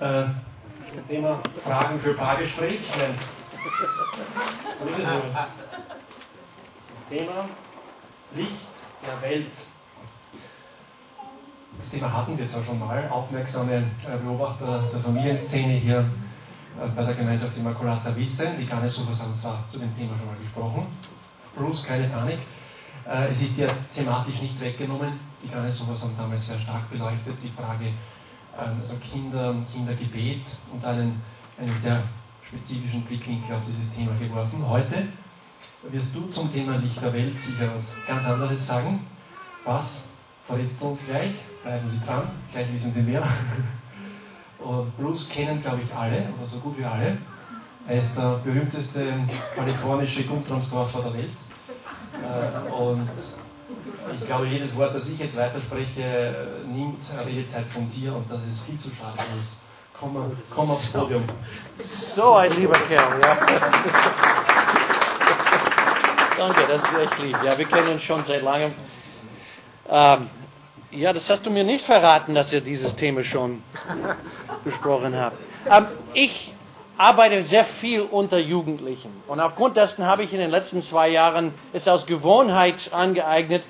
Äh, das Thema Fragen für Paargespräch. So ist es nur. Thema Licht der Welt. Das Thema hatten wir zwar schon mal. Aufmerksame äh, Beobachter der Familienszene hier äh, bei der Gemeinschaft Immaculata wissen. Die Garnisufers haben zwar zu dem Thema schon mal gesprochen. Bruce, keine Panik. Äh, es ist ja thematisch nichts weggenommen. Die Garnisufers haben damals sehr stark beleuchtet die Frage also Kinder, Kindergebet und einen, einen sehr spezifischen Blickwinkel auf dieses Thema geworfen. Heute wirst du zum Thema Licht der Welt sicher was ganz anderes sagen. Was verletzt uns gleich? Bleiben Sie dran, gleich wissen Sie mehr. Und Bruce kennen, glaube ich, alle, oder so gut wie alle. Er ist der berühmteste kalifornische Guntramsdorfer der Welt. Äh, und ich glaube, jedes Wort, das ich jetzt weiterspreche, nimmt Redezeit von dir und das ist viel zu schade. Bruce. Komm, komm aufs Podium. So ein lieber Kerl, ja. Danke, das ist echt lieb. Ja, wir kennen uns schon seit langem. Ähm, ja, das hast du mir nicht verraten, dass ihr dieses Thema schon besprochen habt. Ähm, ich arbeite sehr viel unter Jugendlichen und aufgrund dessen habe ich in den letzten zwei Jahren es aus Gewohnheit angeeignet,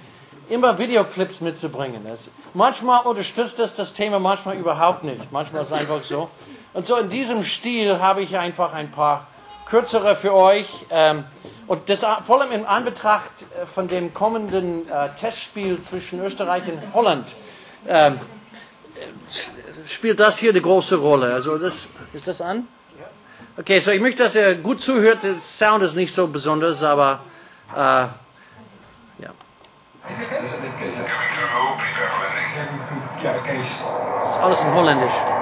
immer Videoclips mitzubringen. Das, manchmal unterstützt das das Thema, manchmal überhaupt nicht. Manchmal ist es einfach so. Und so in diesem Stil habe ich einfach ein paar kürzere für euch. Ähm, und das vor allem in Anbetracht äh, von dem kommenden äh, Testspiel zwischen Österreich und Holland ähm, spielt das hier eine große Rolle. Also das, ist das an? Okay, so ich möchte, dass ihr gut zuhört. Der Sound ist nicht so besonders, aber äh, ja. Das ist alles in Holländisch.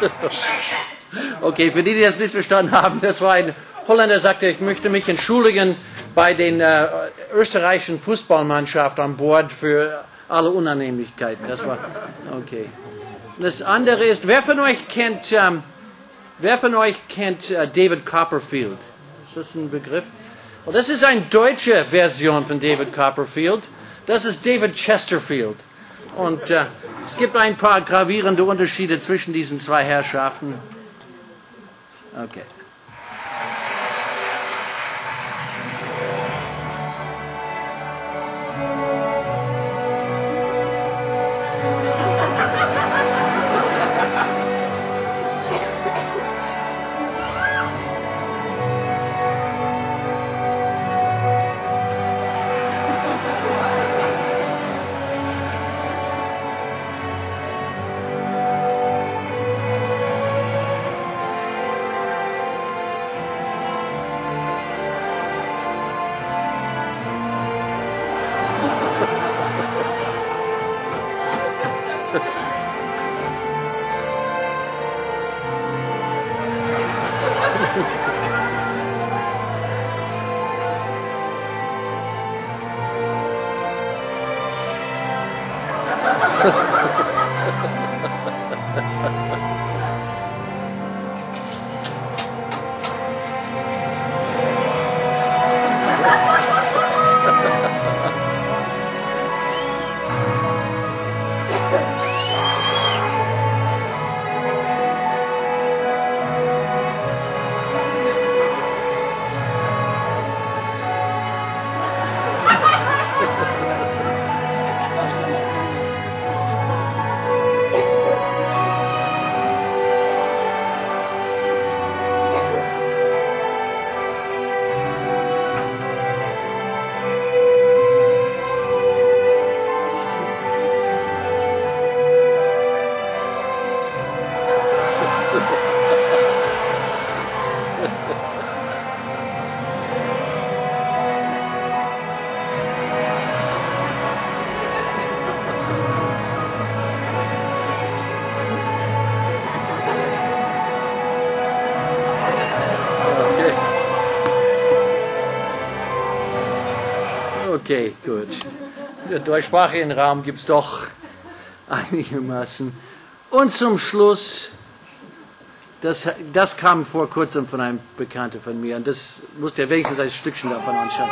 Okay, für die, die das nicht verstanden haben, das war ein Holländer, der sagte, ich möchte mich entschuldigen bei den äh, österreichischen Fußballmannschaft an Bord für alle Unannehmlichkeiten. Das war okay. Das andere ist, wer von euch kennt, ähm, wer von euch kennt äh, David Copperfield? Ist das ein Begriff? Und das ist eine deutsche Version von David Copperfield. Das ist David Chesterfield. Und äh, es gibt ein paar gravierende Unterschiede zwischen diesen zwei Herrschaften. Okay. Deutschsprachigen Raum gibt es doch einigermaßen. Und zum Schluss, das, das kam vor kurzem von einem Bekannten von mir und das musste ja wenigstens ein Stückchen davon anschauen.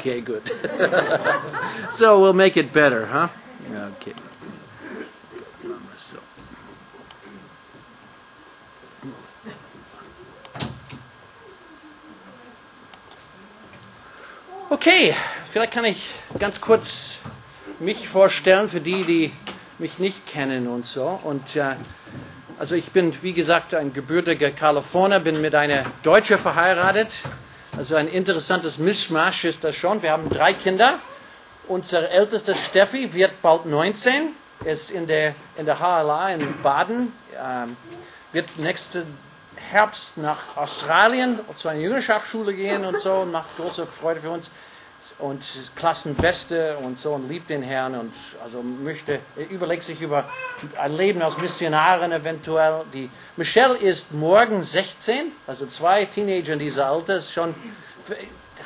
Okay, good. so we'll make it better, huh? Okay. Okay, vielleicht kann ich ganz kurz mich vorstellen für die, die mich nicht kennen und so. Und äh, also ich bin, wie gesagt, ein gebürtiger Kalifornier, bin mit einer Deutsche verheiratet. Also ein interessantes Mischmasch ist das schon. Wir haben drei Kinder. Unser ältester Steffi wird bald 19, ist in der, in der HLA in Baden, ähm, wird nächsten Herbst nach Australien zu einer Jüngerschaftsschule gehen und so macht große Freude für uns und Klassenbeste und so und liebt den Herrn und also möchte, überlegt sich über ein Leben als Missionarin eventuell. Die Michelle ist morgen 16, also zwei Teenager in dieser Alter, ist schon,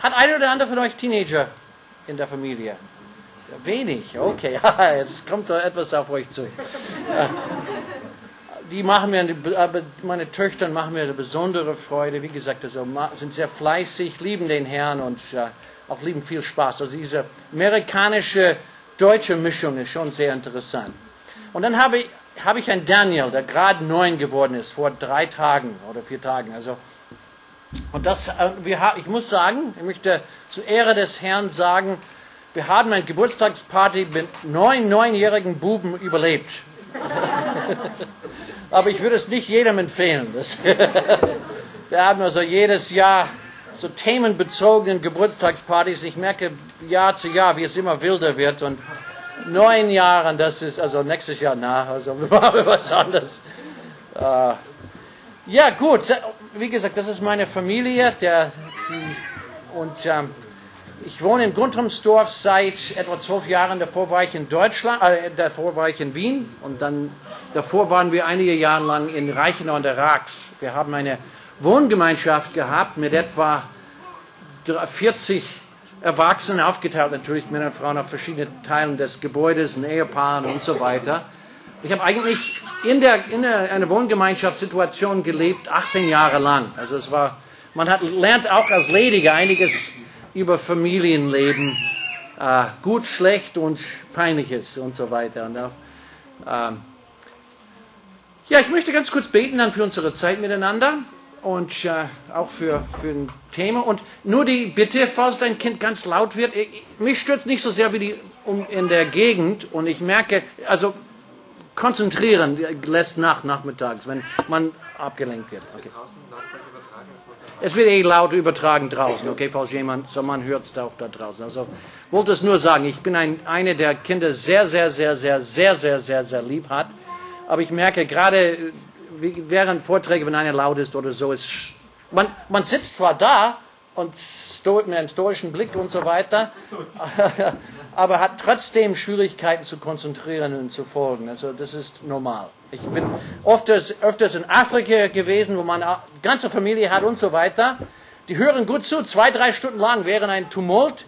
hat einer oder andere von euch Teenager in der Familie? Wenig, okay, jetzt kommt da etwas auf euch zu die machen mir, meine Töchter machen mir eine besondere Freude. Wie gesagt, also sind sehr fleißig, lieben den Herrn und auch lieben viel Spaß. Also diese amerikanische deutsche Mischung ist schon sehr interessant. Und dann habe ich, habe ich einen Daniel, der gerade neun geworden ist, vor drei Tagen oder vier Tagen. Also, und das, äh, wir, ich muss sagen, ich möchte zur Ehre des Herrn sagen, wir haben eine Geburtstagsparty mit neun neunjährigen Buben überlebt. Aber ich würde es nicht jedem empfehlen. Wir haben also jedes Jahr so themenbezogenen Geburtstagspartys. Ich merke Jahr zu Jahr, wie es immer wilder wird. Und neun Jahre, das ist also nächstes Jahr nach. Also wir machen was anderes. Uh, ja, gut. Wie gesagt, das ist meine Familie. Der, die, und ähm, ich wohne in Guntramsdorf seit etwa zwölf Jahren. Davor war ich in Deutschland, äh, davor war ich in Wien und dann davor waren wir einige Jahre lang in Reichenau und der Rax. Wir haben eine Wohngemeinschaft gehabt mit etwa 40 Erwachsenen aufgeteilt, natürlich Männer und Frauen auf verschiedenen Teilen des Gebäudes, und Ehepaaren und so weiter. Ich habe eigentlich in, der, in einer Wohngemeinschaftssituation gelebt, 18 Jahre lang. Also es war, man hat, lernt auch als Lediger einiges über Familienleben, äh, gut, schlecht und peinliches und so weiter. Und auch, ähm, ja, ich möchte ganz kurz beten dann für unsere Zeit miteinander und äh, auch für, für ein Thema. Und nur die Bitte, falls dein Kind ganz laut wird, ich, mich stört nicht so sehr wie die um, in der Gegend und ich merke, also konzentrieren lässt nach nachmittags, wenn man abgelenkt wird. Okay. Es wird eh laut übertragen draußen, okay, falls jemand, so man hört es auch da draußen. Also wollte es nur sagen, ich bin ein, eine der Kinder sehr, sehr, sehr, sehr, sehr, sehr, sehr, sehr lieb hat. Aber ich merke gerade während Vorträge, wenn einer laut ist oder so, ist, man, man sitzt zwar da und mit einem stoischen Blick und so weiter, aber hat trotzdem Schwierigkeiten zu konzentrieren und zu folgen. Also das ist normal. Ich bin öfters, öfters in Afrika gewesen, wo man eine ganze Familie hat und so weiter. Die hören gut zu, zwei, drei Stunden lang während ein Tumult.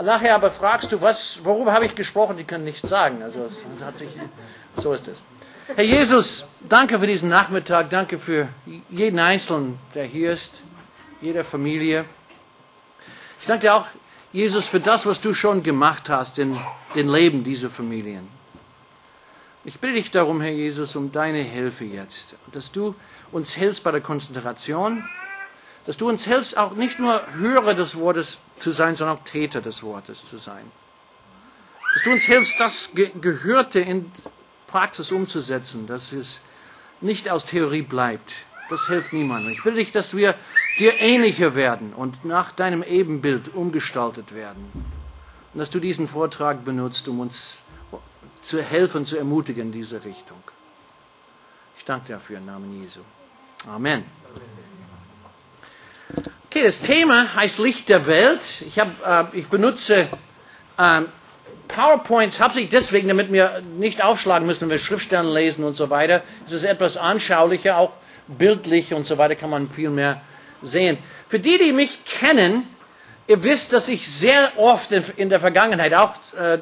Nachher aber fragst du, was, worüber habe ich gesprochen? Die können nichts sagen. Also es hat sich, so ist es. Herr Jesus, danke für diesen Nachmittag. Danke für jeden Einzelnen, der hier ist, jeder Familie. Ich danke auch, Jesus, für das, was du schon gemacht hast in den Leben dieser Familien. Ich bitte dich darum, Herr Jesus, um deine Hilfe jetzt, dass du uns hilfst bei der Konzentration, dass du uns hilfst, auch nicht nur Hörer des Wortes zu sein, sondern auch Täter des Wortes zu sein. Dass du uns hilfst, das Gehörte in Praxis umzusetzen, dass es nicht aus Theorie bleibt. Das hilft niemandem. Ich will dich, dass wir dir ähnlicher werden und nach deinem Ebenbild umgestaltet werden. Und dass du diesen Vortrag benutzt, um uns zu helfen, zu ermutigen in diese Richtung. Ich danke dafür im Namen Jesu. Amen. Okay, das Thema heißt Licht der Welt. Ich, hab, äh, ich benutze äh, PowerPoints hauptsächlich deswegen, damit wir nicht aufschlagen müssen, wenn wir Schriftstellen lesen und so weiter. Es ist etwas anschaulicher, auch bildlich und so weiter kann man viel mehr sehen. Für die, die mich kennen, ihr wisst, dass ich sehr oft in, der Vergangenheit, auch äh,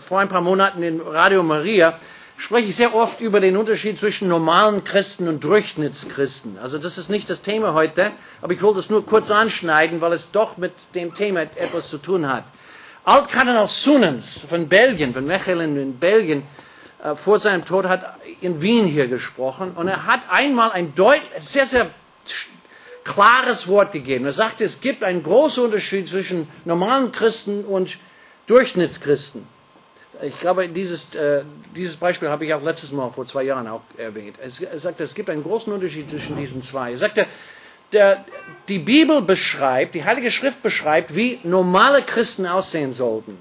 vor ein paar Monaten in Radio Maria, spreche ich sehr oft über den Unterschied zwischen normalen Christen und Durchschnittschristen. Also das ist nicht das Thema heute, aber ich wollte es nur kurz anschneiden, weil es doch mit dem Thema etwas zu tun hat. Altkardinal Sunens von Belgien, von Mechelen in Belgien, äh, vor seinem Tod hat in Wien hier gesprochen und er hat einmal ein sehr, sehr klares Wort gegeben. Er sagte, es gibt einen großen Unterschied zwischen normalen Christen und Durchschnittschristen. Ich glaube, dieses, äh, dieses Beispiel habe ich auch letztes Mal vor zwei Jahren auch erwähnt. Er sagte, es gibt einen großen Unterschied zwischen diesen zwei. Er sagte, der, die Bibel beschreibt, die Heilige Schrift beschreibt, wie normale Christen aussehen sollten.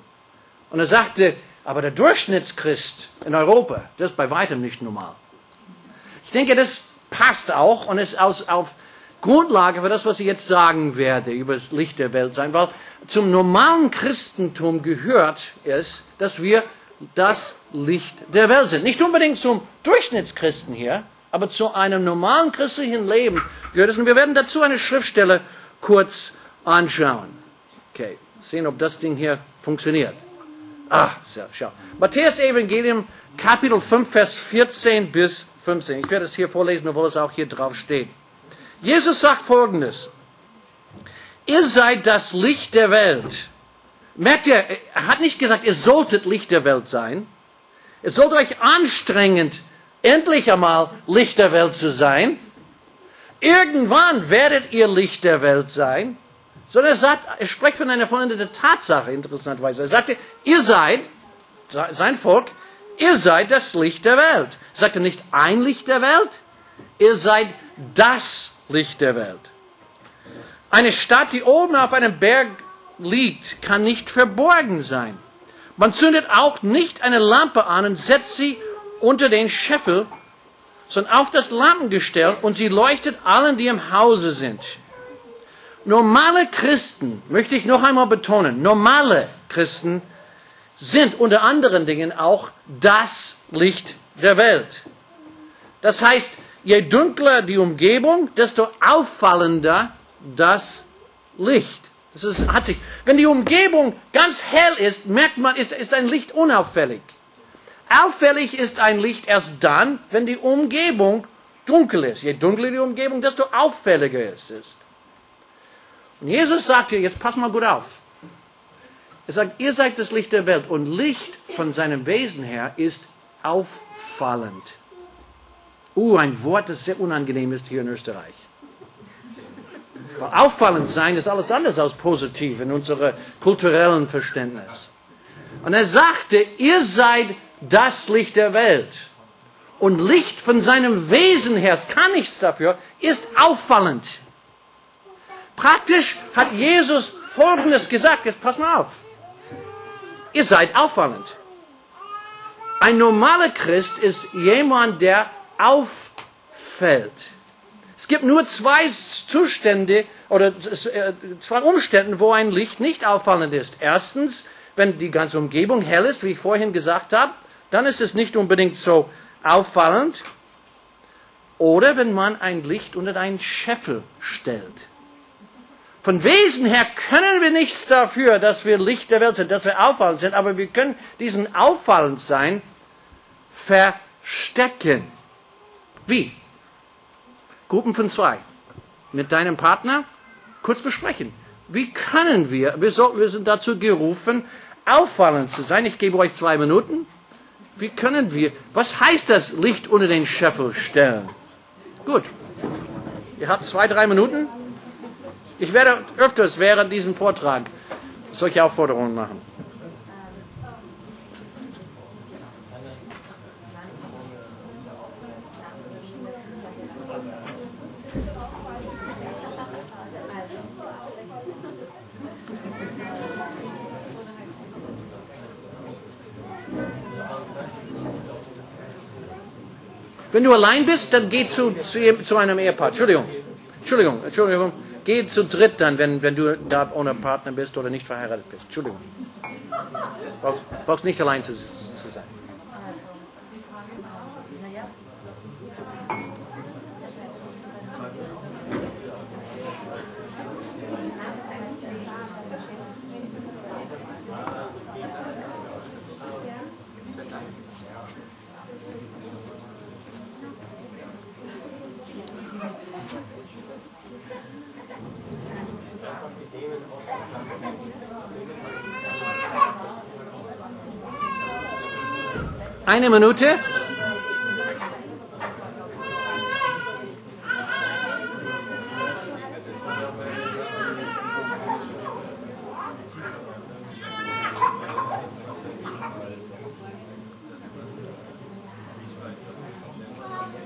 Und er sagte, aber der Durchschnittschrist in Europa, das ist bei weitem nicht normal. Ich denke, das passt auch und ist aus, auf Grundlage für das, was ich jetzt sagen werde über das Licht der Welt sein, weil zum normalen Christentum gehört es, dass wir das Licht der Welt sind. Nicht unbedingt zum Durchschnittschristen hier, aber zu einem normalen christlichen Leben gehört es. Und wir werden dazu eine Schriftstelle kurz anschauen. Okay, sehen, ob das Ding hier funktioniert. Ah, sehr, schau. Matthäus Evangelium, Kapitel 5, Vers 14 bis 15. Ich werde es hier vorlesen, obwohl es auch hier drauf steht. Jesus sagt Folgendes. Ihr seid das Licht der Welt. Merkt ihr, er hat nicht gesagt, ihr solltet Licht der Welt sein. Es sollte euch anstrengend, endlich einmal Licht der Welt zu sein. Irgendwann werdet ihr Licht der Welt sein. Sondern er sagt, er spricht von einer vollendeten Tatsache, interessanterweise. Er sagte, ihr seid, sein Volk, ihr seid das Licht der Welt. Er sagte nicht ein Licht der Welt, ihr seid das Licht der Welt. Eine Stadt, die oben auf einem Berg liegt, kann nicht verborgen sein. Man zündet auch nicht eine Lampe an und setzt sie unter den Scheffel, sondern auf das Lampengestell und sie leuchtet allen, die im Hause sind. Normale Christen, möchte ich noch einmal betonen, normale Christen sind unter anderen Dingen auch das Licht der Welt. Das heißt, je dunkler die Umgebung, desto auffallender das Licht. Das ist, hat sich, wenn die Umgebung ganz hell ist, merkt man, ist, ist ein Licht unauffällig. Auffällig ist ein Licht erst dann, wenn die Umgebung dunkel ist. Je dunkler die Umgebung, desto auffälliger es ist. Und Jesus sagt hier, jetzt pass mal gut auf. Er sagt, ihr seid das Licht der Welt und Licht von seinem Wesen her ist auffallend. Uh, ein Wort, das sehr unangenehm ist hier in Österreich. Weil auffallend sein ist alles anders als positiv in unserem kulturellen Verständnis. Und er sagte, ihr seid das Licht der Welt. Und Licht von seinem Wesen her, es kann nichts dafür, ist auffallend. Praktisch hat Jesus Folgendes gesagt, jetzt pass mal auf. Ihr seid auffallend. Ein normaler Christ ist jemand, der auffällt. Es gibt nur zwei Zustände oder zwei Umstände, wo ein Licht nicht auffallend ist. Erstens, wenn die ganze Umgebung hell ist, wie ich vorhin gesagt habe, dann ist es nicht unbedingt so auffallend. Oder wenn man ein Licht unter einen Scheffel stellt. Von Wesen her können wir nichts dafür, dass wir Licht der Welt sind, dass wir auffallend sind, aber wir können diesen auffallend sein verstecken. Wie? Gruppen von zwei. Mit deinem Partner kurz besprechen. Wie können wir, wir, sollten, wir sind dazu gerufen, auffallend zu sein. Ich gebe euch zwei Minuten. Wie können wir, was heißt das Licht unter den Scheffel stellen? Gut. Ihr habt zwei, drei Minuten. Ich werde öfters während diesem Vortrag solche Aufforderungen machen. Wenn du allein bist, dann geh zu, zu, zu einem Ehepaar. Entschuldigung. Entschuldigung, Entschuldigung. Geh zu dritt dann, wenn, wenn du da ohne Partner bist oder nicht verheiratet bist. Entschuldigung. Brauchst, brauchst nicht allein zu, zu sein. Eine Minute.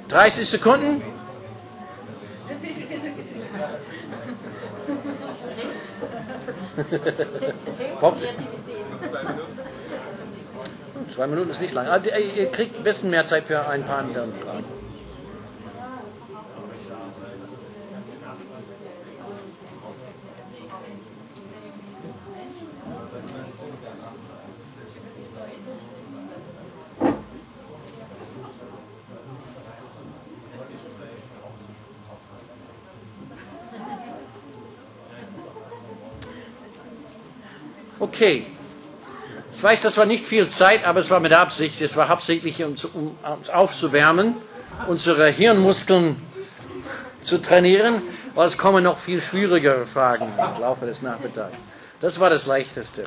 Dreißig Sekunden. Bob. Zwei Minuten ist nicht lang. Aber ihr kriegt ein bisschen mehr Zeit für ein paar andere Fragen. Okay. Ich weiß, das war nicht viel Zeit, aber es war mit Absicht. Es war hauptsächlich, um, um uns aufzuwärmen, unsere Hirnmuskeln zu trainieren, weil es kommen noch viel schwierigere Fragen im Laufe des Nachmittags. Das war das Leichteste.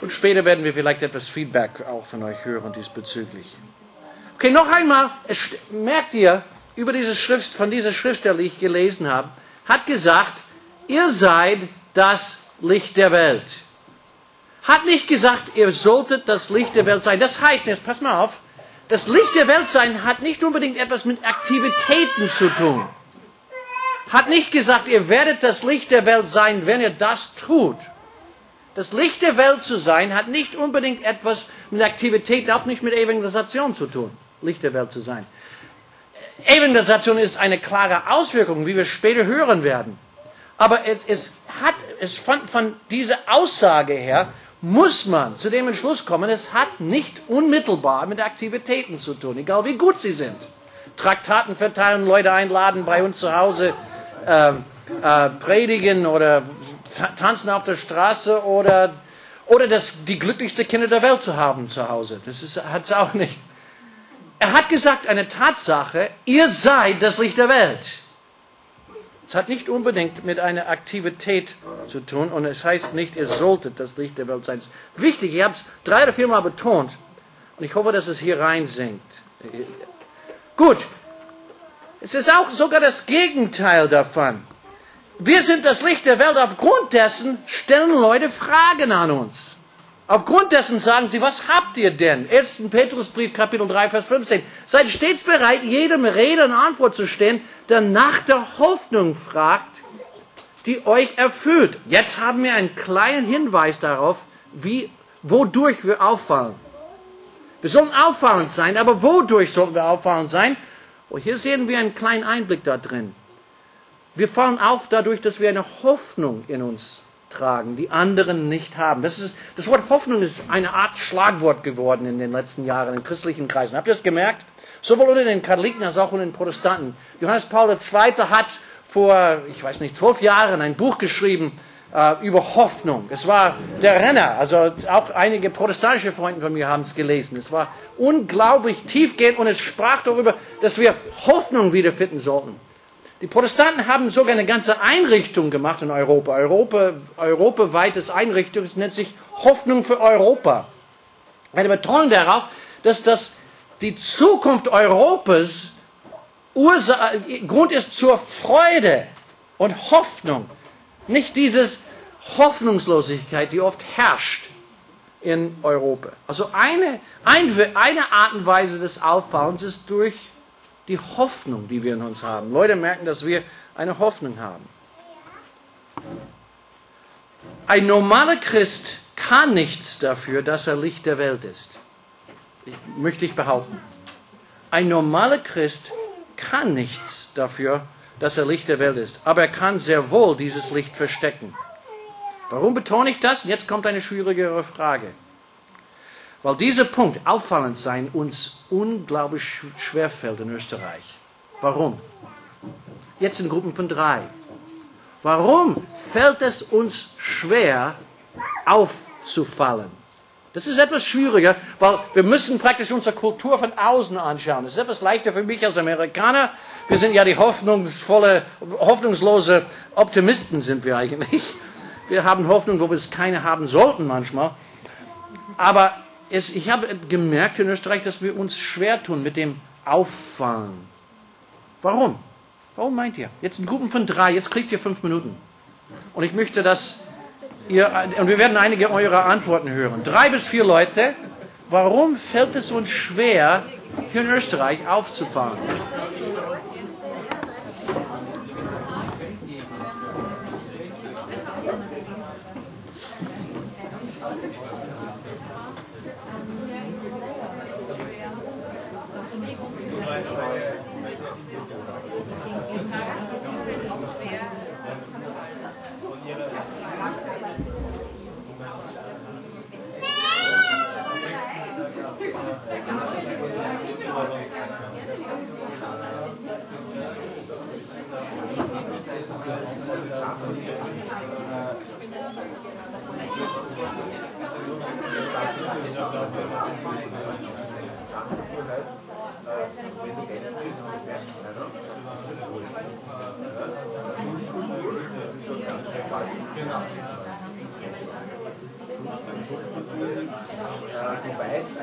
Und später werden wir vielleicht etwas Feedback auch von euch hören diesbezüglich. Okay, noch einmal, es, merkt ihr, über diese Schrift, von dieser Schriftstelle, die ich gelesen habe, hat gesagt, ihr seid das Licht der Welt. Hat nicht gesagt, ihr solltet das Licht der Welt sein. Das heißt, jetzt pass mal auf, das Licht der Welt sein hat nicht unbedingt etwas mit Aktivitäten zu tun. Hat nicht gesagt, ihr werdet das Licht der Welt sein, wenn ihr das tut. Das Licht der Welt zu sein hat nicht unbedingt etwas mit Aktivitäten, auch nicht mit Evangelisation zu tun. Licht der Welt zu sein. Evangelisation ist eine klare Auswirkung, wie wir später hören werden. Aber es, es hat, es von, von dieser Aussage her muss man zu dem Entschluss kommen, es hat nicht unmittelbar mit Aktivitäten zu tun, egal wie gut sie sind. Traktaten verteilen, Leute einladen, bei uns zu Hause äh, äh, predigen oder tanzen auf der Straße oder, oder das, die glücklichste Kinder der Welt zu haben zu Hause. Das hat es auch nicht. Er hat gesagt, eine Tatsache, ihr seid das Licht der Welt. Es hat nicht unbedingt mit einer Aktivität zu tun und es heißt nicht, ihr solltet das Licht der Welt sein. Es ist wichtig, ich habe es drei oder viermal betont und ich hoffe, dass es hier reinsinkt. Gut, es ist auch sogar das Gegenteil davon. Wir sind das Licht der Welt. Aufgrund dessen stellen Leute Fragen an uns. Aufgrund dessen sagen sie, was habt ihr denn? 1. Petrusbrief, Kapitel 3, Vers 15. Seid stets bereit, jedem Rede eine Antwort zu stehen, der nach der Hoffnung fragt, die euch erfüllt. Jetzt haben wir einen kleinen Hinweis darauf, wie, wodurch wir auffallen. Wir sollen auffallend sein, aber wodurch sollten wir auffallend sein? Oh, hier sehen wir einen kleinen Einblick da drin. Wir fallen auf dadurch, dass wir eine Hoffnung in uns tragen, die anderen nicht haben. Das, ist, das Wort Hoffnung ist eine Art Schlagwort geworden in den letzten Jahren in christlichen Kreisen. Habt ihr das gemerkt? Sowohl unter den Katholiken als auch unter den Protestanten. Johannes Paul II. hat vor, ich weiß nicht, zwölf Jahren ein Buch geschrieben äh, über Hoffnung. Es war der Renner. Also auch einige protestantische Freunde von mir haben es gelesen. Es war unglaublich tiefgehend und es sprach darüber, dass wir Hoffnung wiederfinden sollten. Die Protestanten haben sogar eine ganze Einrichtung gemacht in Europa. Europa europaweites Einrichtung, es nennt sich Hoffnung für Europa. Eine Betonung darauf, dass das die Zukunft Europas Ursa Grund ist zur Freude und Hoffnung. Nicht diese Hoffnungslosigkeit, die oft herrscht in Europa. Also eine, eine Art und Weise des Auffallens ist durch die Hoffnung, die wir in uns haben. Leute merken, dass wir eine Hoffnung haben. Ein normaler Christ kann nichts dafür, dass er Licht der Welt ist. Ich, möchte ich behaupten. Ein normaler Christ kann nichts dafür, dass er Licht der Welt ist. Aber er kann sehr wohl dieses Licht verstecken. Warum betone ich das? Jetzt kommt eine schwierigere Frage. Weil dieser Punkt, auffallend sein, uns unglaublich schwerfällt in Österreich. Warum? Jetzt in Gruppen von drei. Warum fällt es uns schwer, aufzufallen? Das ist etwas schwieriger, weil wir müssen praktisch unsere Kultur von außen anschauen. Das ist etwas leichter für mich als Amerikaner. Wir sind ja die hoffnungsvolle, hoffnungslose Optimisten sind wir eigentlich. Wir haben Hoffnung, wo wir es keine haben sollten manchmal. Aber es, ich habe gemerkt in Österreich, dass wir uns schwer tun mit dem Auffallen. Warum? Warum meint ihr? Jetzt in Gruppen von drei, jetzt kriegt ihr fünf Minuten. Und ich möchte, dass ihr, und wir werden einige eurer Antworten hören. Drei bis vier Leute. Warum fällt es uns schwer, hier in Österreich aufzufahren?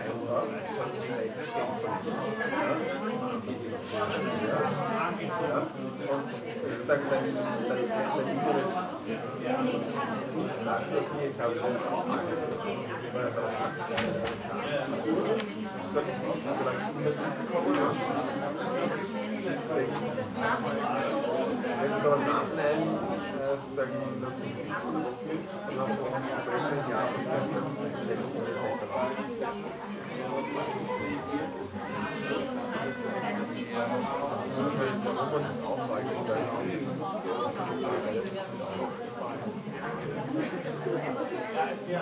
du dass schlecht ja. Und sozusagen dein, dein, dein inneres sagt, okay, ich habe das auch mal Wenn du im Nachhinein sozusagen dazu siehst und aufnimmst, dann hast du auch ein Problem, ja,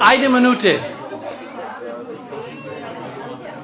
Eine Minute.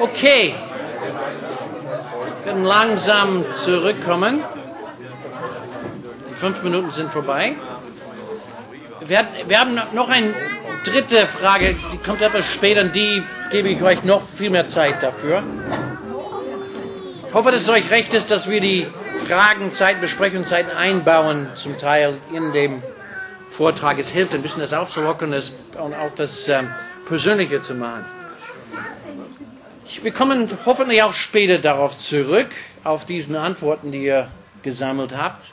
Okay. Wir werden langsam zurückkommen. Die fünf Minuten sind vorbei. Wir, wir haben noch eine dritte Frage, die kommt etwas später, und die gebe ich euch noch viel mehr Zeit dafür. Ich hoffe, dass es euch recht ist, dass wir die Fragenzeit, Besprechungszeiten einbauen, zum Teil in dem Vortrag. Es hilft ein bisschen das aufzulockern und auch das ähm, Persönliche zu machen. Wir kommen hoffentlich auch später darauf zurück, auf diese Antworten, die ihr gesammelt habt.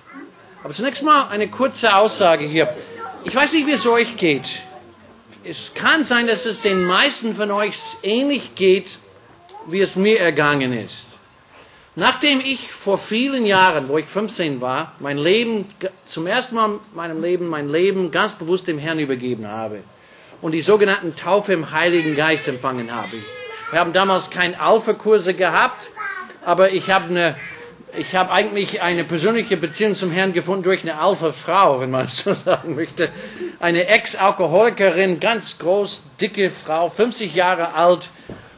Aber zunächst mal eine kurze Aussage hier. Ich weiß nicht, wie es euch geht. Es kann sein, dass es den meisten von euch ähnlich geht, wie es mir ergangen ist. Nachdem ich vor vielen Jahren, wo ich 15 war, mein Leben, zum ersten Mal in meinem Leben, mein Leben ganz bewusst dem Herrn übergeben habe und die sogenannten Taufe im Heiligen Geist empfangen habe. Wir haben damals keine Alpha-Kurse gehabt, aber ich habe eine, ich habe eigentlich eine persönliche Beziehung zum Herrn gefunden durch eine Alpha-Frau, wenn man so sagen möchte. Eine Ex-Alkoholikerin, ganz groß, dicke Frau, 50 Jahre alt.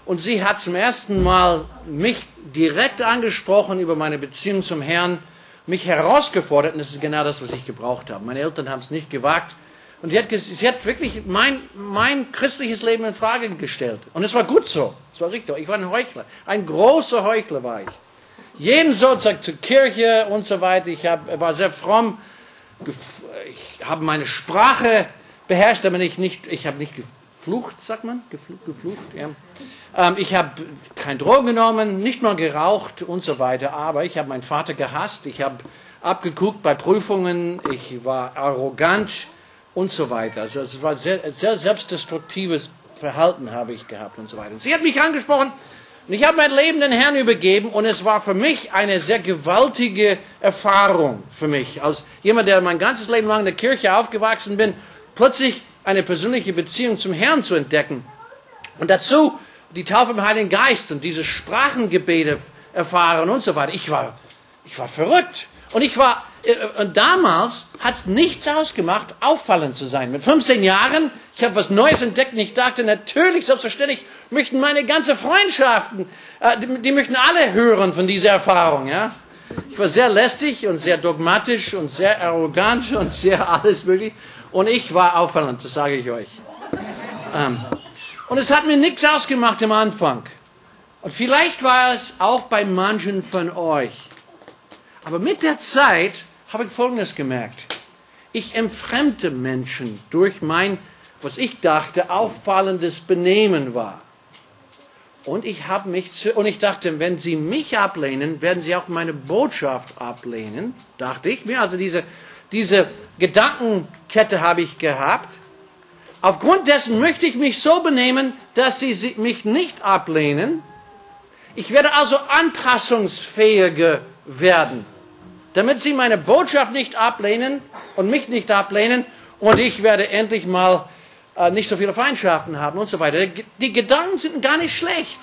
Und sie hat zum ersten Mal mich direkt angesprochen über meine Beziehung zum Herrn, mich herausgefordert, und das ist genau das, was ich gebraucht habe. Meine Eltern haben es nicht gewagt. Und sie hat, sie hat wirklich mein, mein christliches Leben in Frage gestellt. Und es war gut so. Es war richtig. Ich war ein Heuchler. Ein großer Heuchler war ich. Jeden Sonntag zur Kirche und so weiter. Ich hab, war sehr fromm. Ich habe meine Sprache beherrscht, aber nicht, nicht, ich habe nicht geflucht, sagt man? Geflucht, geflucht ja. Ähm, ich habe kein Drogen genommen, nicht mal geraucht und so weiter. Aber ich habe meinen Vater gehasst. Ich habe abgeguckt bei Prüfungen. Ich war arrogant und so weiter. Also es war sehr, sehr selbstdestruktives Verhalten habe ich gehabt und so weiter. Sie hat mich angesprochen und ich habe mein Leben den Herrn übergeben und es war für mich eine sehr gewaltige Erfahrung für mich. Als jemand, der mein ganzes Leben lang in der Kirche aufgewachsen bin, plötzlich eine persönliche Beziehung zum Herrn zu entdecken. Und dazu die Taufe im Heiligen Geist und diese Sprachengebete erfahren und so weiter. Ich war, ich war verrückt. Und ich war, äh, und damals hat es nichts ausgemacht, auffallend zu sein. Mit 15 Jahren, ich habe was Neues entdeckt und ich dachte natürlich, selbstverständlich, möchten meine ganze Freundschaften, äh, die, möchten alle hören von dieser Erfahrung, ja. Ich war sehr lästig und sehr dogmatisch und sehr arrogant und sehr alles möglich. Und ich war auffallend, das sage ich euch. Ähm, und es hat mir nichts ausgemacht am Anfang. Und vielleicht war es auch bei manchen von euch. Aber mit der Zeit habe ich Folgendes gemerkt. Ich entfremde Menschen durch mein, was ich dachte, auffallendes Benehmen war. Und ich habe mich zu, und ich dachte, wenn sie mich ablehnen, werden sie auch meine Botschaft ablehnen, dachte ich mir. Also diese, diese Gedankenkette habe ich gehabt. Aufgrund dessen möchte ich mich so benehmen, dass sie mich nicht ablehnen. Ich werde also anpassungsfähiger werden. Damit sie meine Botschaft nicht ablehnen und mich nicht ablehnen und ich werde endlich mal äh, nicht so viele Feindschaften haben und so weiter. Die Gedanken sind gar nicht schlecht.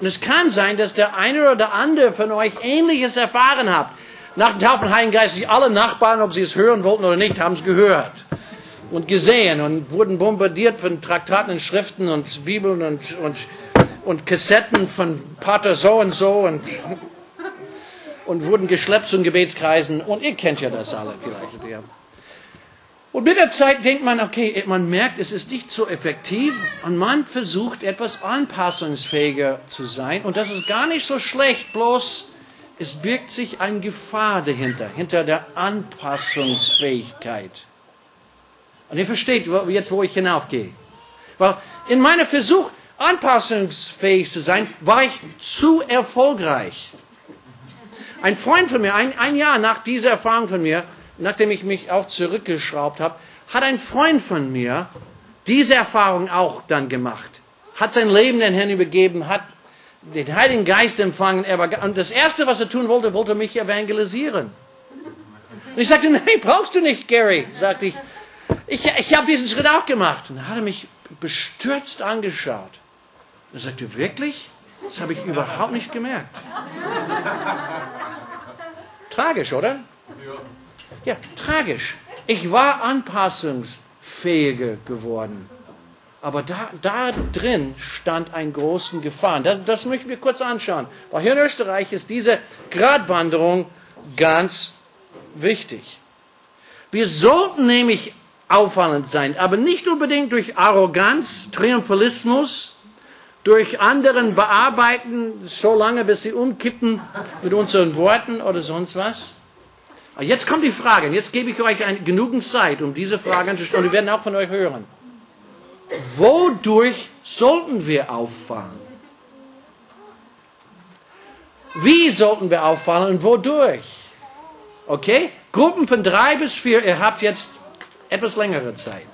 Und es kann sein, dass der eine oder andere von euch Ähnliches erfahren hat. Nach dem Taufen Heiligen Geist, alle Nachbarn, ob sie es hören wollten oder nicht, haben es gehört und gesehen und wurden bombardiert von Traktaten und Schriften und Bibeln und, und, und Kassetten von Pater so und so und, und wurden geschleppt zu Gebetskreisen. Und ihr kennt ja das alle vielleicht. Ja. Und mit der Zeit denkt man, okay, man merkt, es ist nicht so effektiv und man versucht etwas anpassungsfähiger zu sein. Und das ist gar nicht so schlecht, bloß es birgt sich eine Gefahr dahinter, hinter der Anpassungsfähigkeit. Und ihr versteht jetzt, wo ich hinaufgehe. Weil in meinem Versuch, anpassungsfähig zu sein, war ich zu erfolgreich. Ein Freund von mir, ein, ein Jahr nach dieser Erfahrung von mir, nachdem ich mich auch zurückgeschraubt habe, hat ein Freund von mir diese Erfahrung auch dann gemacht. Hat sein Leben den Herrn übergeben, hat den Heiligen Geist empfangen. Er war, und das Erste, was er tun wollte, wollte mich evangelisieren. Und ich sagte, nein, brauchst du nicht, Gary, sagte ich. Ich, ich habe diesen Schritt auch gemacht. Und dann hat er mich bestürzt angeschaut. Er sagte, wirklich? Das habe ich überhaupt nicht gemerkt. Tragisch, oder? Ja, tragisch. Ich war anpassungsfähiger geworden. Aber da, da drin stand ein großen Gefahr. Das, das möchten wir kurz anschauen. Weil hier in Österreich ist diese Gratwanderung ganz wichtig. Wir sollten nämlich auffallend sein, aber nicht unbedingt durch Arroganz, Triumphalismus, durch anderen bearbeiten, so lange bis sie umkippen mit unseren Worten oder sonst was. Jetzt kommt die Frage, und jetzt gebe ich euch genügend Zeit, um diese Frage anzustellen. Wir werden auch von euch hören. Wodurch sollten wir auffallen? Wie sollten wir auffallen und wodurch? Okay? Gruppen von drei bis vier, ihr habt jetzt etwas längere Zeit.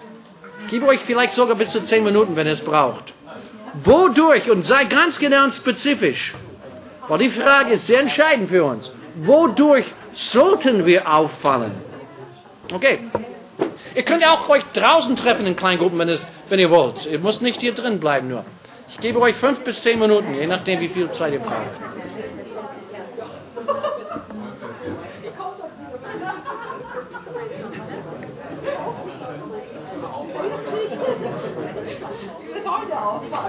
Ich gebe euch vielleicht sogar bis zu zehn Minuten, wenn ihr es braucht. Wodurch? Und sei ganz genau und spezifisch. Weil die Frage ist sehr entscheidend für uns. Wodurch sollten wir auffallen? Okay. Ihr könnt auch euch draußen treffen in Kleingruppen, wenn, es, wenn ihr wollt. Ihr müsst nicht hier drin bleiben nur. Ich gebe euch fünf bis zehn Minuten, je nachdem, wie viel Zeit ihr braucht. 好不好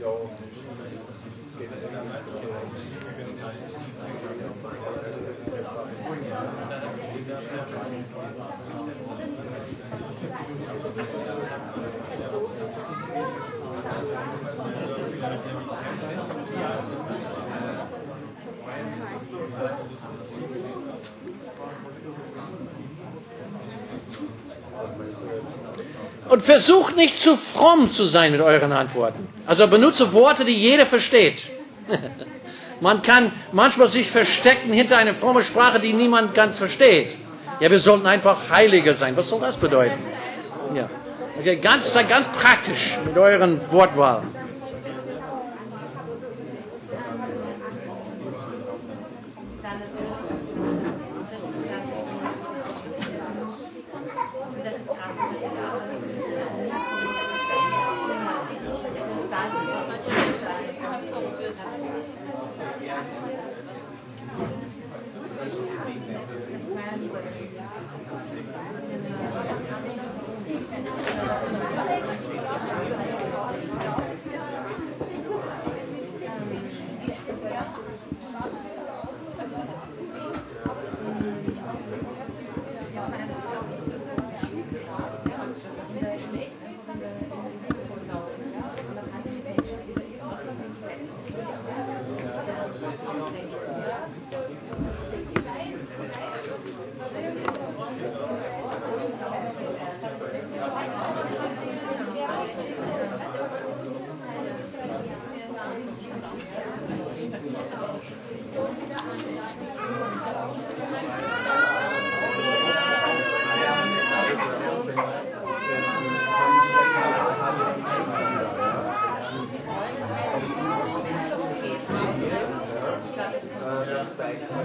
Ja, und versucht nicht zu fromm zu sein mit euren Antworten. Also benutze Worte, die jeder versteht. Man kann manchmal sich verstecken hinter einer frommen Sprache, die niemand ganz versteht. Ja, wir sollten einfach Heiliger sein. Was soll das bedeuten? Ja. Okay, ganz, ganz praktisch mit euren Wortwahl.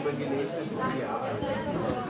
Übergelebtes Jahr.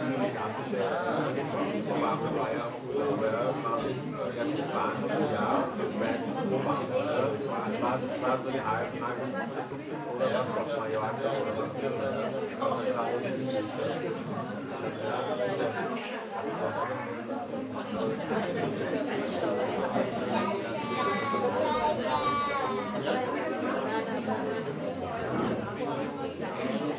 我们也是这样，我们，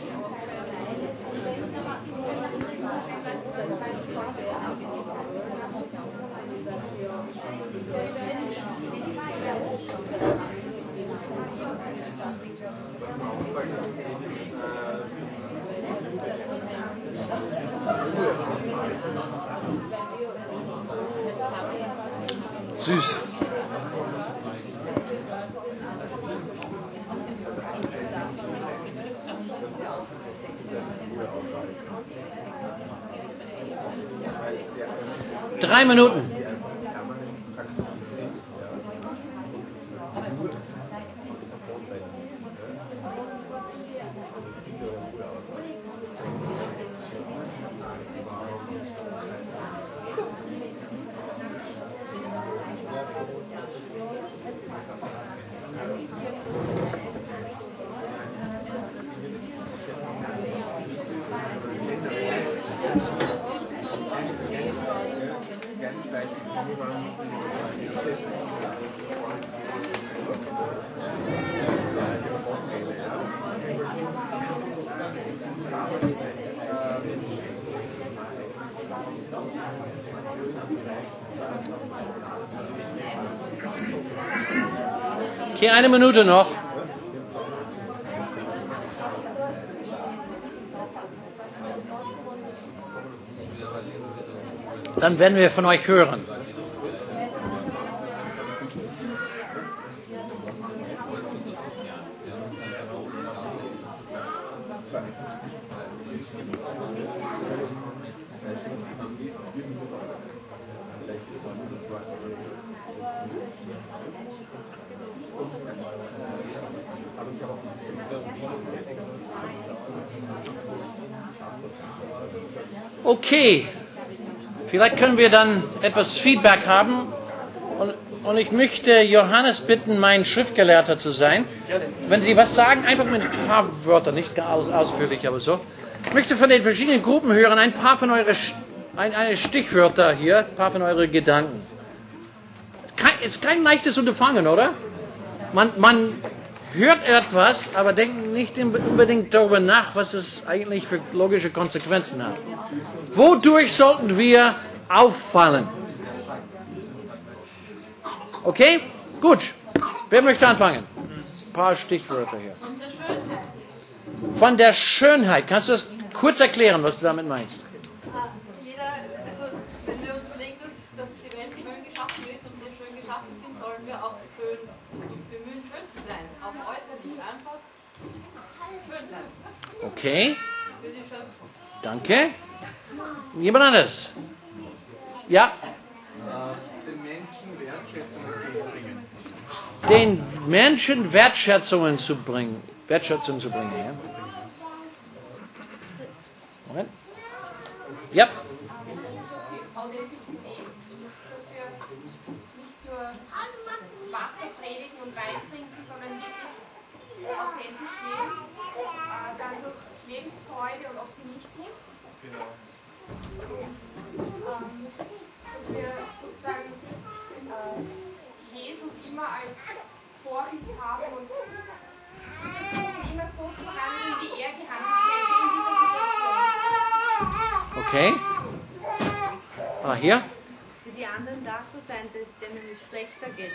Süß. Drei Minuten. Okay, eine Minute noch. Dann werden wir von euch hören. Okay, vielleicht können wir dann etwas Feedback haben. Und, und ich möchte Johannes bitten, mein Schriftgelehrter zu sein. Wenn Sie was sagen, einfach mit ein paar Wörtern, nicht aus, ausführlich, aber so. Ich möchte von den verschiedenen Gruppen hören, ein paar von euren ein, eine Stichwörter hier, ein paar von euren Gedanken. Es ist kein leichtes Unterfangen, oder? Man, man hört etwas, aber denkt nicht unbedingt darüber nach, was es eigentlich für logische Konsequenzen hat. Wodurch sollten wir auffallen? Okay? Gut. Wer möchte anfangen? Ein paar Stichwörter hier. Von der Schönheit. Kannst du das kurz erklären, was du damit meinst? Jeder, also wenn wir uns überlegen, dass, dass die Welt schön geschaffen ist und wir schön geschaffen sind, sollen wir auch schön bemühen, schön zu sein. Auch äußerlich einfach schön sein. Okay. Danke. Jemand anderes? Ja, Den Menschen Wertschätzung entgegenbringen. den Menschen Wertschätzungen zu bringen. Wertschätzung zu bringen, ja. Moment. Ja, Wasser predigen und Wein trinken, sondern wirklich authentisch leben. Dann durch Lebensfreude und Optimismus. Ähm, dass wir sozusagen äh, Jesus immer als Vorbild haben und immer so zu handeln, wie er gehandelt hätte in dieser Situation. okay. Ah, hier. Für die anderen da zu sein, denen es schlechter geht,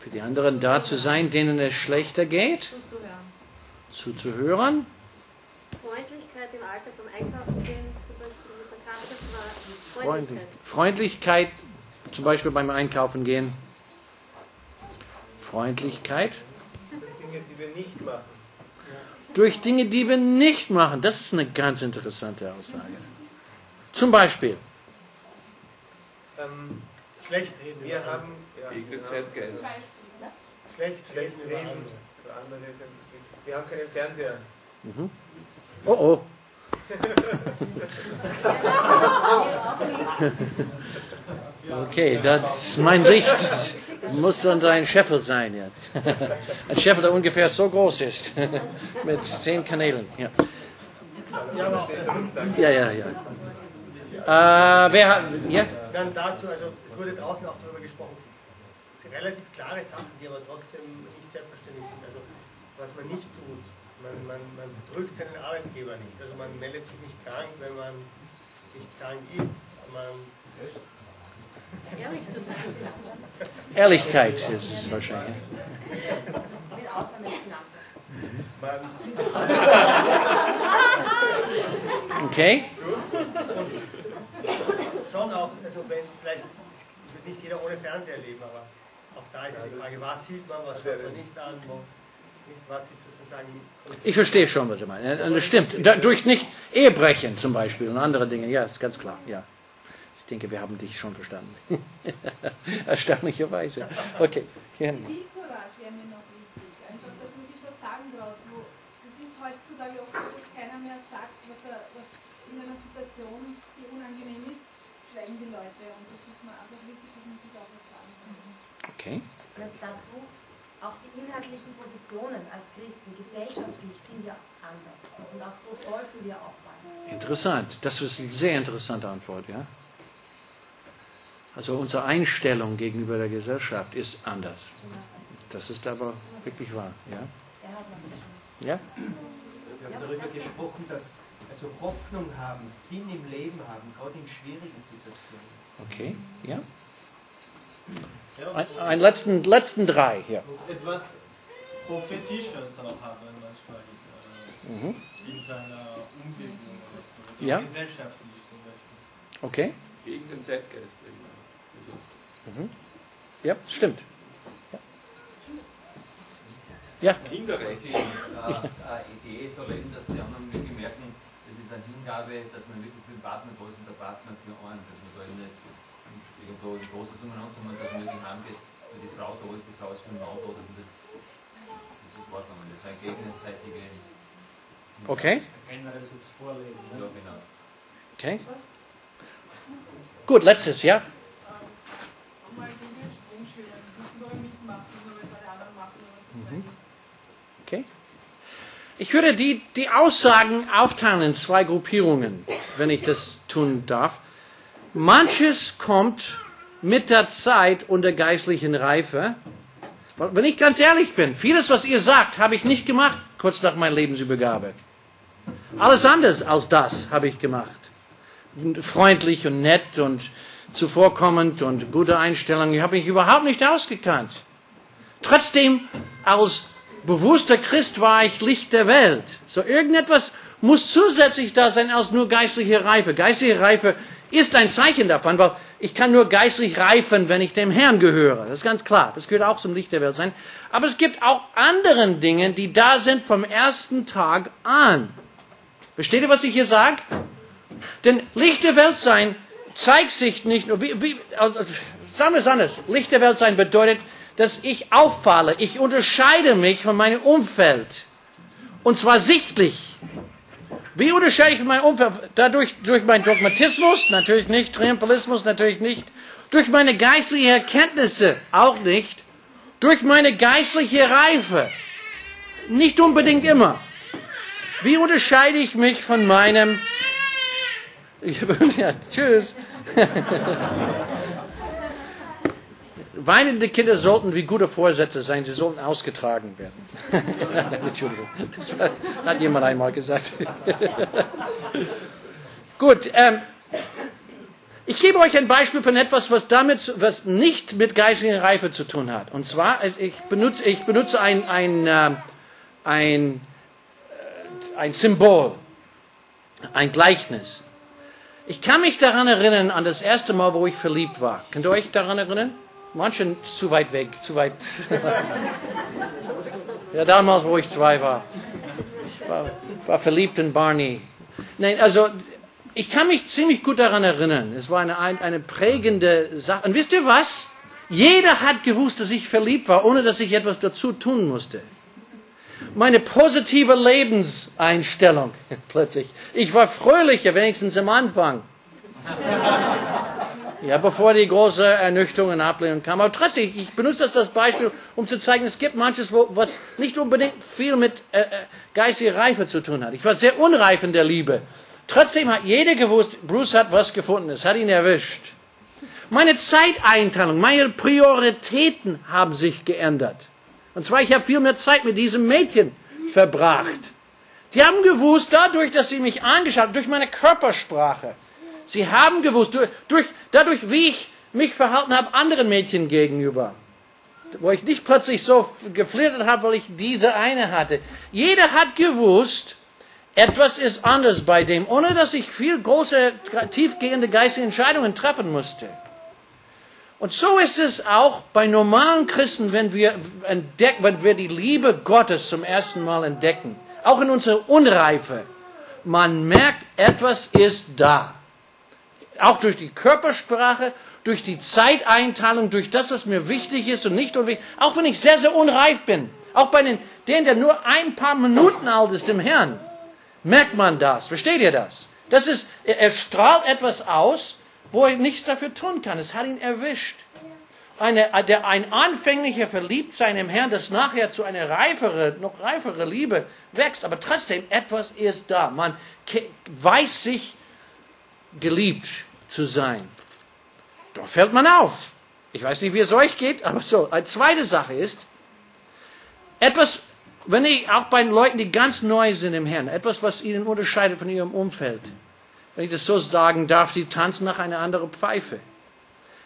Für die anderen da zu sein, denen es schlechter geht, zuzuhören. zuzuhören. Freundlichkeit im Alltag beim Einkaufen gehen, zum Beispiel mit der Kasse, war Freundlich, Freundlichkeit. Freundlichkeit, zum Beispiel beim Einkaufen gehen. Freundlichkeit. Dinge, die wir nicht machen. Durch Dinge, die wir nicht machen. Das ist eine ganz interessante Aussage. Zum Beispiel. Ähm, schlecht reden. Wir haben ja, genau, Zeitgeist. schlecht, schlecht reden. Über andere sind, wir haben keinen Fernseher. Mhm. Oh oh. Okay, das, mein Licht muss dann ein Scheffel sein. Ja. Ein Scheffel, der ungefähr so groß ist. Mit zehn Kanälen. Ja, ja, ja. ja. Äh, wer hat. Ja? Dann dazu, also es wurde draußen auch darüber gesprochen, es sind relativ klare Sachen, die aber trotzdem nicht selbstverständlich sind. Also was man nicht tut, man, man, man betrügt seinen Arbeitgeber nicht. Also man meldet sich nicht krank, wenn man nicht krank ist. Man. Ehrlichkeit ist es wahrscheinlich. Mit Ausnahmeknapp. Okay? Schon auch, also wenn vielleicht wird nicht jeder ohne Fernseher leben, aber auch da ist die Frage, was sieht man, was schaut man nicht an, wo, nicht, was ist sozusagen Ich verstehe schon, was du meinst. Und das stimmt. Da, durch nicht Ehebrechen zum Beispiel und andere Dinge. Ja, ist ganz klar. Ja. Ich denke, wir haben dich schon verstanden. Erstaunlicherweise. Okay. Gerne. Zivilcourage wäre mir noch wichtig. Einfach, dass man sich was sagen traut. Wo, das ist heutzutage oft so, dass keiner mehr sagt, was, er, was in einer Situation, die unangenehm ist, schweigen die Leute. Und das ist mir einfach wichtig, dass man sich auch was sagen kann. Okay. Und dazu auch die inhaltlichen Positionen als Christen gesellschaftlich sind ja anders. Und auch so sollten wir auch sein. Interessant. Das ist eine sehr interessante Antwort, ja. Also unsere Einstellung gegenüber der Gesellschaft ist anders. Das ist aber wirklich wahr, ja. Er Ja? Wir haben darüber gesprochen, dass also Hoffnung haben, Sinn im Leben haben, gerade in schwierigen Situationen. Okay, ja. Ein, ein letzten, letzten drei hier. Etwas Prophetisches auch haben manchmal äh, mhm. in seiner Umgebung oder so, ja. gesellschaftlich zum Beispiel. Okay. Gegen den Zeitgeist. Mhm. Ja, stimmt. Ja. Hingabe. Die äh, äh, Idee eben, dass die anderen wirklich merken, das ist eine Hingabe, dass man wirklich für den Partner da ist und der Partner für einen, dass man da eben nicht irgendwo in große Summen anzumachen, dass man wirklich heimgeht, für die Frau da ist, die Frau ist für den Mann da, dass das, das ist Ordnung. Das ist eine gegenseitige. Okay. Generelles Vorleben. Ja, genau. Okay. Gut, letztes, ja? Mhm. Okay. Ich würde die, die Aussagen aufteilen in zwei Gruppierungen, wenn ich das tun darf. Manches kommt mit der Zeit und der geistlichen Reife. Wenn ich ganz ehrlich bin, vieles, was ihr sagt, habe ich nicht gemacht, kurz nach meiner Lebensübergabe. Alles anders als das habe ich gemacht. Freundlich und nett und zuvorkommend und gute Einstellung. Ich habe mich überhaupt nicht ausgekannt. Trotzdem, als bewusster Christ war ich Licht der Welt. So irgendetwas muss zusätzlich da sein als nur geistliche Reife. Geistliche Reife ist ein Zeichen davon, weil ich kann nur geistlich reifen, wenn ich dem Herrn gehöre. Das ist ganz klar. Das gehört auch zum Licht der Welt sein. Aber es gibt auch andere Dinge, die da sind vom ersten Tag an. Versteht ihr, was ich hier sage? Denn Licht der Welt sein zeigt sich nicht nur, wie, wie, also, sagen wir es anders. Licht der Welt sein bedeutet, dass ich auffalle. Ich unterscheide mich von meinem Umfeld. Und zwar sichtlich. Wie unterscheide ich von meinem Umfeld? Dadurch, durch meinen Dogmatismus? Natürlich nicht. Triumphalismus? Natürlich nicht. Durch meine geistlichen Erkenntnisse? Auch nicht. Durch meine geistliche Reife? Nicht unbedingt immer. Wie unterscheide ich mich von meinem ja, tschüss. Weinende Kinder sollten wie gute Vorsätze sein, sie sollten ausgetragen werden. Entschuldigung, das hat jemand einmal gesagt. Gut, ähm, ich gebe euch ein Beispiel von etwas, was damit, was nicht mit geistiger Reife zu tun hat. Und zwar, ich benutze, ich benutze ein, ein, ähm, ein, äh, ein Symbol, ein Gleichnis. Ich kann mich daran erinnern, an das erste Mal, wo ich verliebt war. Könnt ihr euch daran erinnern? Manche zu weit weg, zu weit. ja, damals, wo ich zwei war. Ich war, war verliebt in Barney. Nein, also, ich kann mich ziemlich gut daran erinnern. Es war eine, eine prägende Sache. Und wisst ihr was? Jeder hat gewusst, dass ich verliebt war, ohne dass ich etwas dazu tun musste. Meine positive Lebenseinstellung plötzlich. Ich war fröhlicher, wenigstens am Anfang. Ja, bevor die große Ernüchterung und Ablehnung kam. Aber trotzdem, ich benutze das als Beispiel, um zu zeigen, es gibt manches, wo, was nicht unbedingt viel mit äh, äh, geistiger Reife zu tun hat. Ich war sehr unreif in der Liebe. Trotzdem hat jeder gewusst, Bruce hat was gefunden, es hat ihn erwischt. Meine Zeiteinteilung, meine Prioritäten haben sich geändert. Und zwar, ich habe viel mehr Zeit mit diesem Mädchen verbracht. Die haben gewusst, dadurch, dass sie mich angeschaut haben, durch meine Körpersprache, Sie haben gewusst, durch, dadurch, wie ich mich verhalten habe anderen Mädchen gegenüber, wo ich nicht plötzlich so geflirtet habe, weil ich diese eine hatte. Jeder hat gewusst, etwas ist anders bei dem, ohne dass ich viel große, tiefgehende geistige Entscheidungen treffen musste. Und so ist es auch bei normalen Christen, wenn wir, entdecken, wenn wir die Liebe Gottes zum ersten Mal entdecken. Auch in unserer Unreife. Man merkt, etwas ist da auch durch die Körpersprache, durch die Zeiteinteilung, durch das, was mir wichtig ist und nicht unwichtig, auch wenn ich sehr, sehr unreif bin, auch bei den, denen, der nur ein paar Minuten alt ist, dem Herrn, merkt man das. Versteht ihr das? Das ist, er strahlt etwas aus, wo er nichts dafür tun kann. Es hat ihn erwischt. Eine, der, ein anfänglicher Verliebtsein im Herrn, das nachher zu einer reifere, noch reifere Liebe wächst, aber trotzdem etwas ist da. Man weiß sich geliebt zu sein. Doch fällt man auf. Ich weiß nicht, wie es euch geht, aber so. Eine zweite Sache ist, etwas wenn ich auch bei Leuten, die ganz neu sind im Herrn, etwas, was ihnen unterscheidet von ihrem Umfeld, wenn ich das so sagen darf, sie tanzen nach einer anderen Pfeife.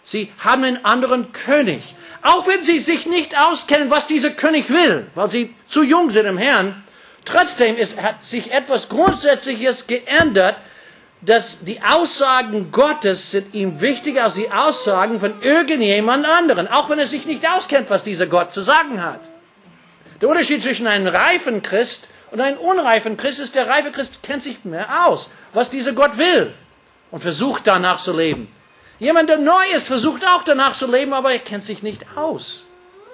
Sie haben einen anderen König. Auch wenn sie sich nicht auskennen, was dieser König will, weil sie zu jung sind im Herrn, trotzdem ist, hat sich etwas Grundsätzliches geändert, dass die Aussagen Gottes sind ihm wichtiger als die Aussagen von irgendjemand anderen, auch wenn er sich nicht auskennt, was dieser Gott zu sagen hat. Der Unterschied zwischen einem reifen Christ und einem unreifen Christ ist, der reife Christ kennt sich mehr aus, was dieser Gott will und versucht danach zu leben. Jemand, der neu ist, versucht auch danach zu leben, aber er kennt sich nicht aus.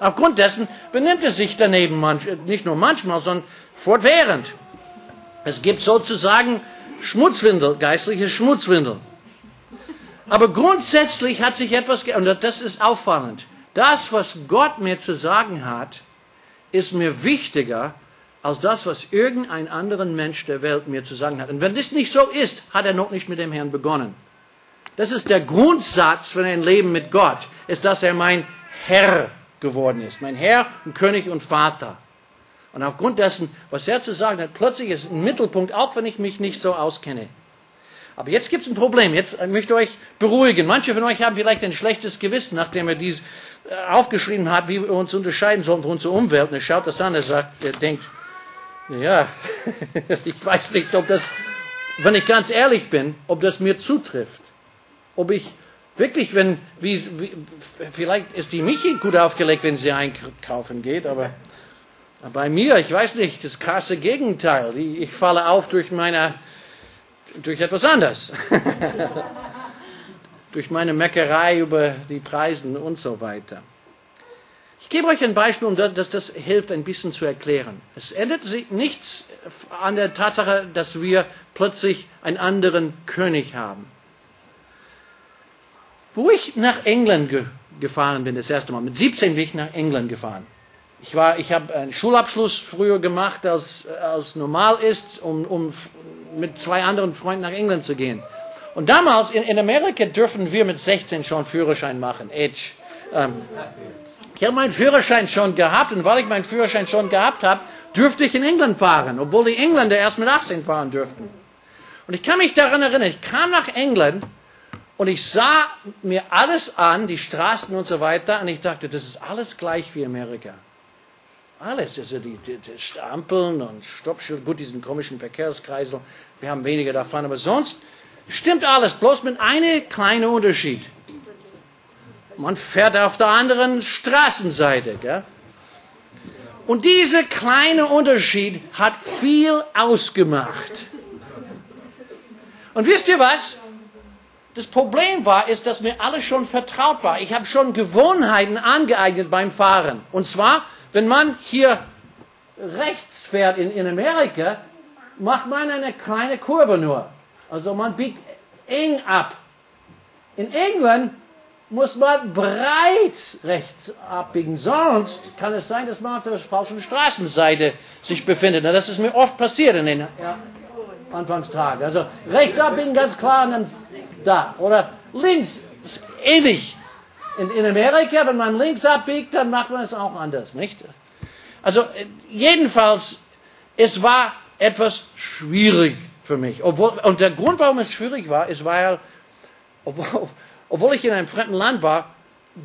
Aufgrund dessen benimmt er sich daneben, nicht nur manchmal, sondern fortwährend. Es gibt sozusagen Schmutzwindel, geistliche Schmutzwindel. Aber grundsätzlich hat sich etwas geändert, das ist auffallend. Das, was Gott mir zu sagen hat, ist mir wichtiger als das, was irgendein anderer Mensch der Welt mir zu sagen hat. Und wenn das nicht so ist, hat er noch nicht mit dem Herrn begonnen. Das ist der Grundsatz von einem Leben mit Gott, ist, dass er mein Herr geworden ist. Mein Herr und König und Vater. Und aufgrund dessen, was er zu sagen hat, plötzlich ist ein Mittelpunkt, auch wenn ich mich nicht so auskenne. Aber jetzt gibt es ein Problem. Jetzt möchte ich euch beruhigen. Manche von euch haben vielleicht ein schlechtes Gewissen, nachdem er dies äh, aufgeschrieben hat, wie wir uns unterscheiden sollen von unserer Umwelt. Und er schaut das an, er sagt, er denkt, ja, ich weiß nicht, ob das, wenn ich ganz ehrlich bin, ob das mir zutrifft. Ob ich wirklich, wenn, wie, wie, vielleicht ist die Michi gut aufgelegt, wenn sie einkaufen geht, aber bei mir, ich weiß nicht, das krasse Gegenteil. Ich falle auf durch meine, durch etwas anderes. durch meine Meckerei über die Preisen und so weiter. Ich gebe euch ein Beispiel, um dass das hilft, ein bisschen zu erklären. Es ändert sich nichts an der Tatsache, dass wir plötzlich einen anderen König haben. Wo ich nach England ge gefahren bin, das erste Mal, mit 17 bin ich nach England gefahren. Ich, ich habe einen Schulabschluss früher gemacht, als, als normal ist, um, um mit zwei anderen Freunden nach England zu gehen. Und damals in, in Amerika dürfen wir mit 16 schon Führerschein machen, Edge. Ähm, ich habe meinen Führerschein schon gehabt und weil ich meinen Führerschein schon gehabt habe, dürfte ich in England fahren, obwohl die Engländer erst mit 18 fahren dürften. Und ich kann mich daran erinnern, ich kam nach England und ich sah mir alles an, die Straßen und so weiter, und ich dachte, das ist alles gleich wie Amerika. Alles, also die, die, die Stampeln und Stoppschild, gut, diesen komischen Verkehrskreisel, wir haben weniger davon, aber sonst stimmt alles, bloß mit einem kleinen Unterschied. Man fährt auf der anderen Straßenseite. Gell? Und dieser kleine Unterschied hat viel ausgemacht. Und wisst ihr was? Das Problem war, ist, dass mir alles schon vertraut war. Ich habe schon Gewohnheiten angeeignet beim Fahren. Und zwar, wenn man hier rechts fährt in, in Amerika, macht man eine kleine Kurve nur. Also man biegt eng ab. In England muss man breit rechts abbiegen, sonst kann es sein, dass man auf der falschen Straßenseite sich befindet. Das ist mir oft passiert in den Anfangstagen. Also rechts abbiegen ganz klar und dann da. Oder links, ähnlich. In, in Amerika, wenn man links abbiegt, dann macht man es auch anders, nicht? Also jedenfalls, es war etwas schwierig für mich. Obwohl, und der Grund, warum es schwierig war, ist, weil, obwohl, obwohl ich in einem fremden Land war,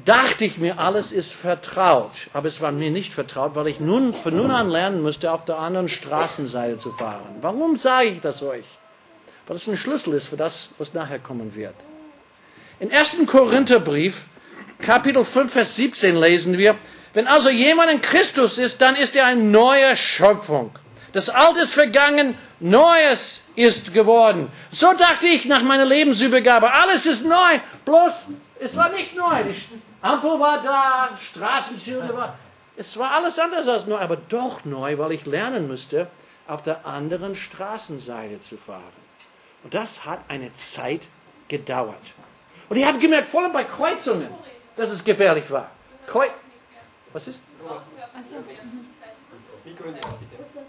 dachte ich mir, alles ist vertraut. Aber es war mir nicht vertraut, weil ich nun, von nun an lernen musste, auf der anderen Straßenseite zu fahren. Warum sage ich das euch? Weil es ein Schlüssel ist für das, was nachher kommen wird. Im 1. Korintherbrief Kapitel 5, Vers 17 lesen wir, wenn also jemand in Christus ist, dann ist er eine neue Schöpfung. Das Alte ist vergangen, Neues ist geworden. So dachte ich nach meiner Lebensübergabe. Alles ist neu. Bloß, es war nicht neu. Die Ampel war da, Straßenschilder war. Es war alles anders als neu, aber doch neu, weil ich lernen musste, auf der anderen Straßenseite zu fahren. Und das hat eine Zeit gedauert. Und ich habe gemerkt, vor allem bei Kreuzungen, dass es gefährlich war. Kreu Was ist?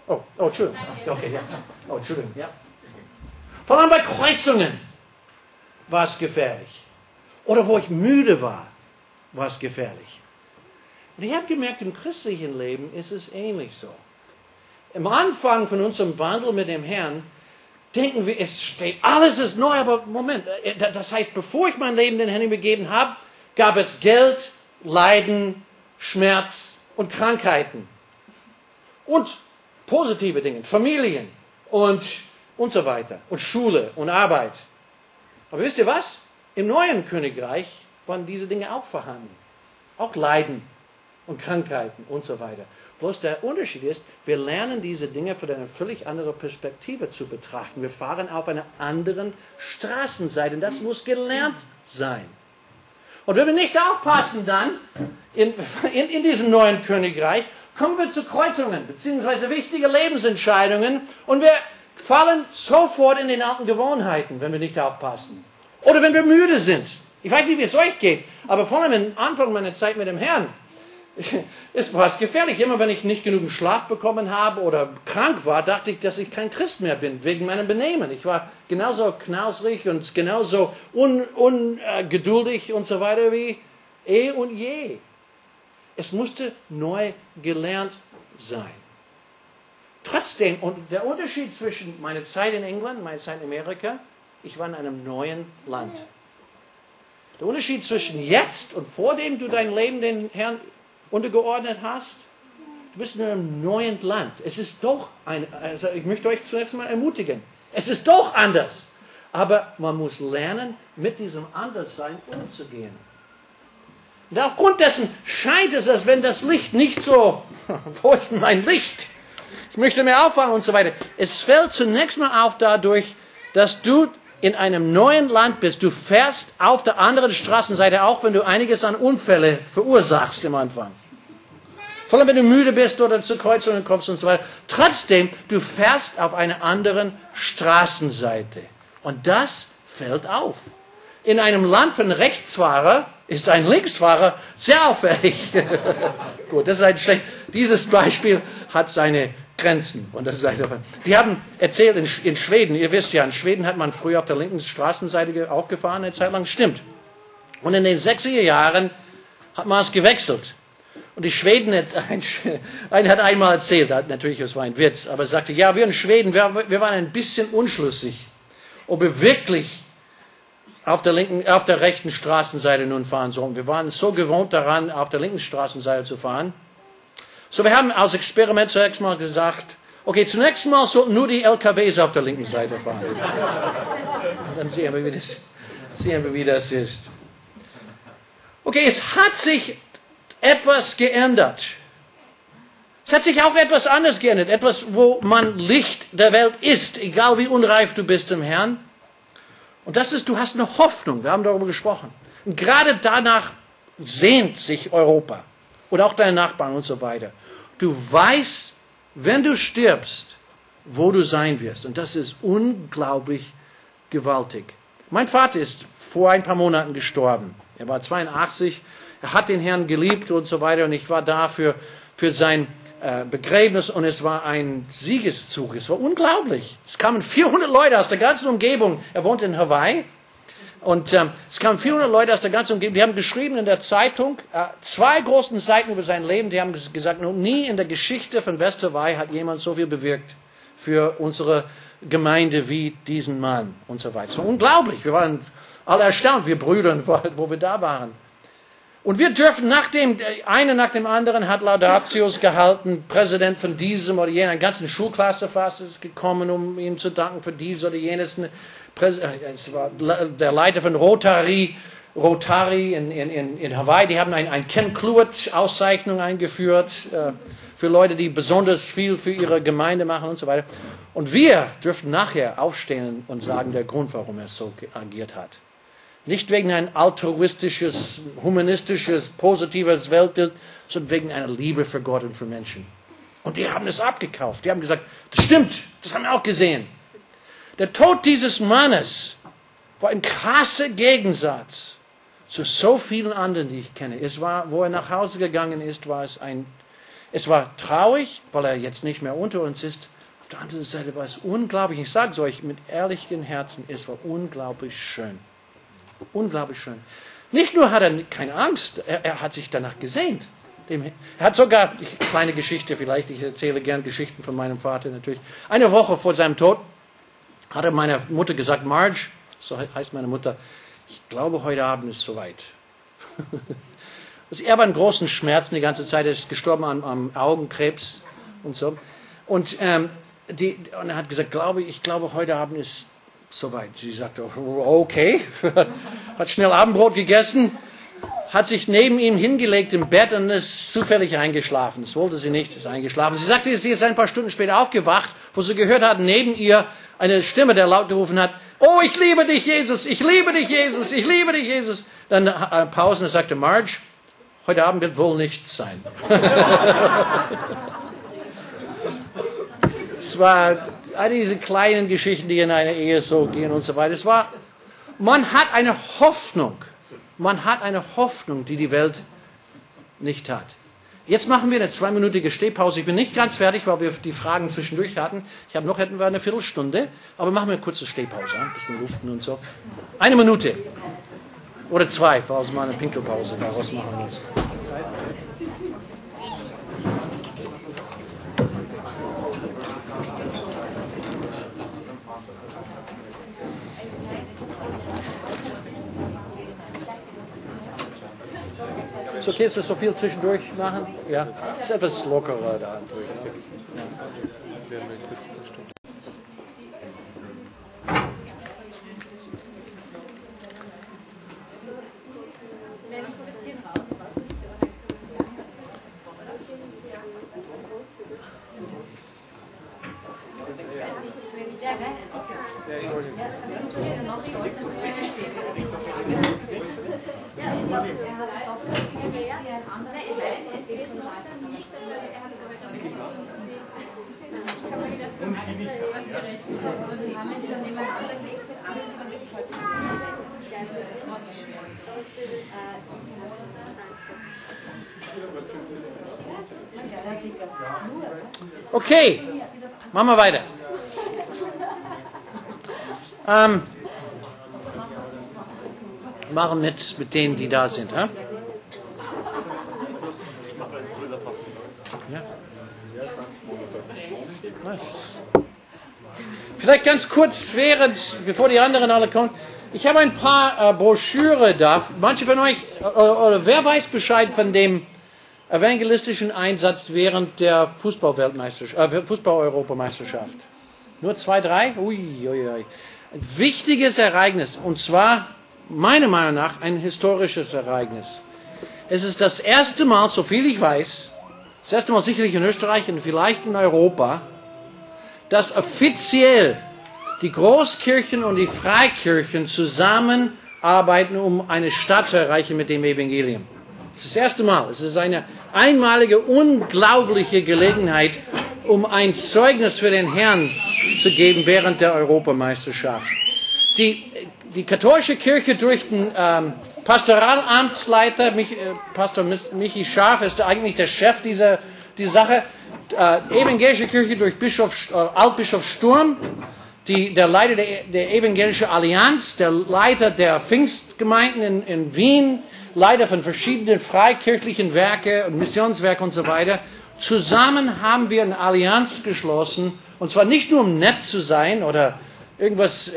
Oh, oh, Entschuldigung. Okay, ja. Oh, Entschuldigung, ja. Vor allem bei Kreuzungen war es gefährlich. Oder wo ich müde war, war es gefährlich. Und ich habe gemerkt, im christlichen Leben ist es ähnlich so. Im Anfang von unserem Wandel mit dem Herrn denken wir, es steht, alles ist neu, aber Moment, äh, das heißt, bevor ich mein Leben den Herrn übergeben habe, gab es Geld, Leiden, Schmerz und Krankheiten. Und positive Dinge, Familien und, und so weiter. Und Schule und Arbeit. Aber wisst ihr was? Im neuen Königreich waren diese Dinge auch vorhanden. Auch Leiden und Krankheiten und so weiter. Bloß der Unterschied ist, wir lernen diese Dinge von einer völlig anderen Perspektive zu betrachten. Wir fahren auf einer anderen Straßenseite. Und das muss gelernt sein. Und wenn wir nicht aufpassen dann in, in, in diesem neuen Königreich, kommen wir zu Kreuzungen, beziehungsweise wichtige Lebensentscheidungen und wir fallen sofort in den alten Gewohnheiten, wenn wir nicht aufpassen. Oder wenn wir müde sind. Ich weiß nicht, wie es euch geht, aber vor allem am Anfang meiner Zeit mit dem Herrn, es war gefährlich. Immer wenn ich nicht genug Schlaf bekommen habe oder krank war, dachte ich, dass ich kein Christ mehr bin, wegen meinem Benehmen. Ich war genauso knausrig und genauso ungeduldig un, äh, und so weiter wie eh und je. Es musste neu gelernt sein. Trotzdem, und der Unterschied zwischen meiner Zeit in England meiner Zeit in Amerika, ich war in einem neuen Land. Der Unterschied zwischen jetzt und vor dem du dein Leben den Herrn untergeordnet hast, du bist in einem neuen Land. Es ist doch ein, also ich möchte euch zunächst mal ermutigen. Es ist doch anders. Aber man muss lernen, mit diesem Anderssein umzugehen. Und aufgrund dessen scheint es, als wenn das Licht nicht so, wo ist mein Licht? Ich möchte mehr auffangen und so weiter. Es fällt zunächst mal auf dadurch, dass du in einem neuen Land bist. Du fährst auf der anderen Straßenseite, auch wenn du einiges an Unfälle verursachst am Anfang. Vor allem, wenn du müde bist oder zu Kreuzungen kommst und so weiter. Trotzdem, du fährst auf einer anderen Straßenseite. Und das fällt auf. In einem Land von Rechtsfahrer ist ein Linksfahrer sehr auffällig. Gut, das ist ein schlecht. Dieses Beispiel hat seine Grenzen. Und das ist eine Die haben erzählt, in, in, Schweden, ihr wisst ja, in Schweden hat man früher auf der linken Straßenseite auch gefahren, eine Zeit lang. Stimmt. Und in den 60er Jahren hat man es gewechselt. Und die Schweden, ein, einer hat einmal erzählt, natürlich, es war ein Witz, aber er sagte, ja, wir in Schweden, wir, wir waren ein bisschen unschlüssig, ob wir wirklich auf der, linken, auf der rechten Straßenseite nun fahren sollen. Wir waren so gewohnt daran, auf der linken Straßenseite zu fahren. So, wir haben als Experiment zunächst mal gesagt, okay, zunächst mal sollten nur die LKWs auf der linken Seite fahren. Und dann sehen wir, wie das, sehen wir, wie das ist. Okay, es hat sich etwas geändert. Es hat sich auch etwas anderes geändert. Etwas, wo man Licht der Welt ist, egal wie unreif du bist im Herrn. Und das ist, du hast eine Hoffnung. Wir haben darüber gesprochen. Und gerade danach sehnt sich Europa. Und auch deine Nachbarn und so weiter. Du weißt, wenn du stirbst, wo du sein wirst. Und das ist unglaublich gewaltig. Mein Vater ist vor ein paar Monaten gestorben. Er war 82. Er hat den Herrn geliebt und so weiter. Und ich war da für, für sein äh, Begräbnis und es war ein Siegeszug. Es war unglaublich. Es kamen 400 Leute aus der ganzen Umgebung. Er wohnt in Hawaii. Und ähm, es kamen 400 Leute aus der ganzen Umgebung. Die haben geschrieben in der Zeitung äh, zwei großen Seiten über sein Leben. Die haben gesagt, noch nie in der Geschichte von Westerwei hat jemand so viel bewirkt für unsere Gemeinde wie diesen Mann und so weiter. So unglaublich. Wir waren alle erstaunt, wir Brüder, wo wir da waren. Und wir dürfen nach dem, eine nach dem anderen hat Laudatius gehalten, Präsident von diesem oder jenem, eine ganze Schulklasse fast ist gekommen, um ihm zu danken für dies oder jenes. Äh, es war der Leiter von Rotary, Rotary in, in, in Hawaii, die haben ein, ein Ken Cluett-Auszeichnung eingeführt äh, für Leute, die besonders viel für ihre Gemeinde machen und so weiter. Und wir dürfen nachher aufstehen und sagen, der Grund, warum er so agiert hat. Nicht wegen ein altruistisches, humanistisches, positives Weltbild, sondern wegen einer Liebe für Gott und für Menschen. Und die haben es abgekauft. Die haben gesagt, das stimmt, das haben wir auch gesehen. Der Tod dieses Mannes war ein krasser Gegensatz zu so vielen anderen, die ich kenne. Es war, wo er nach Hause gegangen ist, war es ein, es war traurig, weil er jetzt nicht mehr unter uns ist. Auf der anderen Seite war es unglaublich. Ich sage es euch mit ehrlichem Herzen, es war unglaublich schön. Unglaublich schön. Nicht nur hat er keine Angst, er, er hat sich danach gesehnt. Dem, er hat sogar, ich, kleine Geschichte vielleicht, ich erzähle gern Geschichten von meinem Vater natürlich. Eine Woche vor seinem Tod hat er meiner Mutter gesagt, Marge, so heißt meine Mutter, ich glaube, heute Abend ist soweit. also er war in großen Schmerzen die ganze Zeit, er ist gestorben am, am Augenkrebs und so. Und, ähm, die, und er hat gesagt, glaube, ich glaube, heute Abend ist soweit. Sie sagte, okay, hat schnell Abendbrot gegessen, hat sich neben ihm hingelegt im Bett und ist zufällig eingeschlafen. Das wollte sie nicht, ist eingeschlafen. Sie sagte, sie ist ein paar Stunden später aufgewacht, wo sie gehört hat, neben ihr eine Stimme, der laut gerufen hat, oh, ich liebe dich, Jesus, ich liebe dich, Jesus, ich liebe dich, Jesus. Dann äh, Pausen und sagte, Marge, heute Abend wird wohl nichts sein. es war all diese kleinen Geschichten, die in einer Ehe so gehen und so weiter. Es war, man hat eine Hoffnung. Man hat eine Hoffnung, die die Welt nicht hat. Jetzt machen wir eine zweiminütige Stehpause. Ich bin nicht ganz fertig, weil wir die Fragen zwischendurch hatten. Ich habe noch etwa eine Viertelstunde, aber machen wir eine kurze Stehpause, ein bisschen luften und so. Eine Minute oder zwei, falls man eine Pinkelpause daraus machen muss. Ist okay, dass wir so viel zwischendurch machen? Ja, ist etwas lockerer da. Ja. Okay, machen wir weiter. Ähm, machen mit, mit denen, die da sind. Hä? Ja. Vielleicht ganz kurz, während, bevor die anderen alle kommen. Ich habe ein paar äh, Broschüre da. Manche von euch, oder, äh, oder wer weiß Bescheid von dem evangelistischen Einsatz während der äh, Fußball-Europameisterschaft? Nur zwei, drei? Ui, ui, ui. Ein wichtiges Ereignis. Und zwar, meiner Meinung nach, ein historisches Ereignis. Es ist das erste Mal, so viel ich weiß, das erste Mal sicherlich in Österreich und vielleicht in Europa, dass offiziell die Großkirchen und die Freikirchen zusammenarbeiten, um eine Stadt zu erreichen mit dem Evangelium. Das ist das erste Mal. Es ist eine einmalige, unglaubliche Gelegenheit, um ein Zeugnis für den Herrn zu geben während der Europameisterschaft. Die, die katholische Kirche durch den ähm, Pastoralamtsleiter, Mich, äh, Pastor Michi Scharf, ist eigentlich der Chef dieser, dieser Sache. Äh, evangelische Kirche durch Bischof, äh, Altbischof Sturm, die, der Leiter der, der Evangelischen Allianz, der Leiter der Pfingstgemeinden in, in Wien, Leiter von verschiedenen freikirchlichen Werke und Missionswerke und so weiter. Zusammen haben wir eine Allianz geschlossen, und zwar nicht nur um nett zu sein oder irgendwas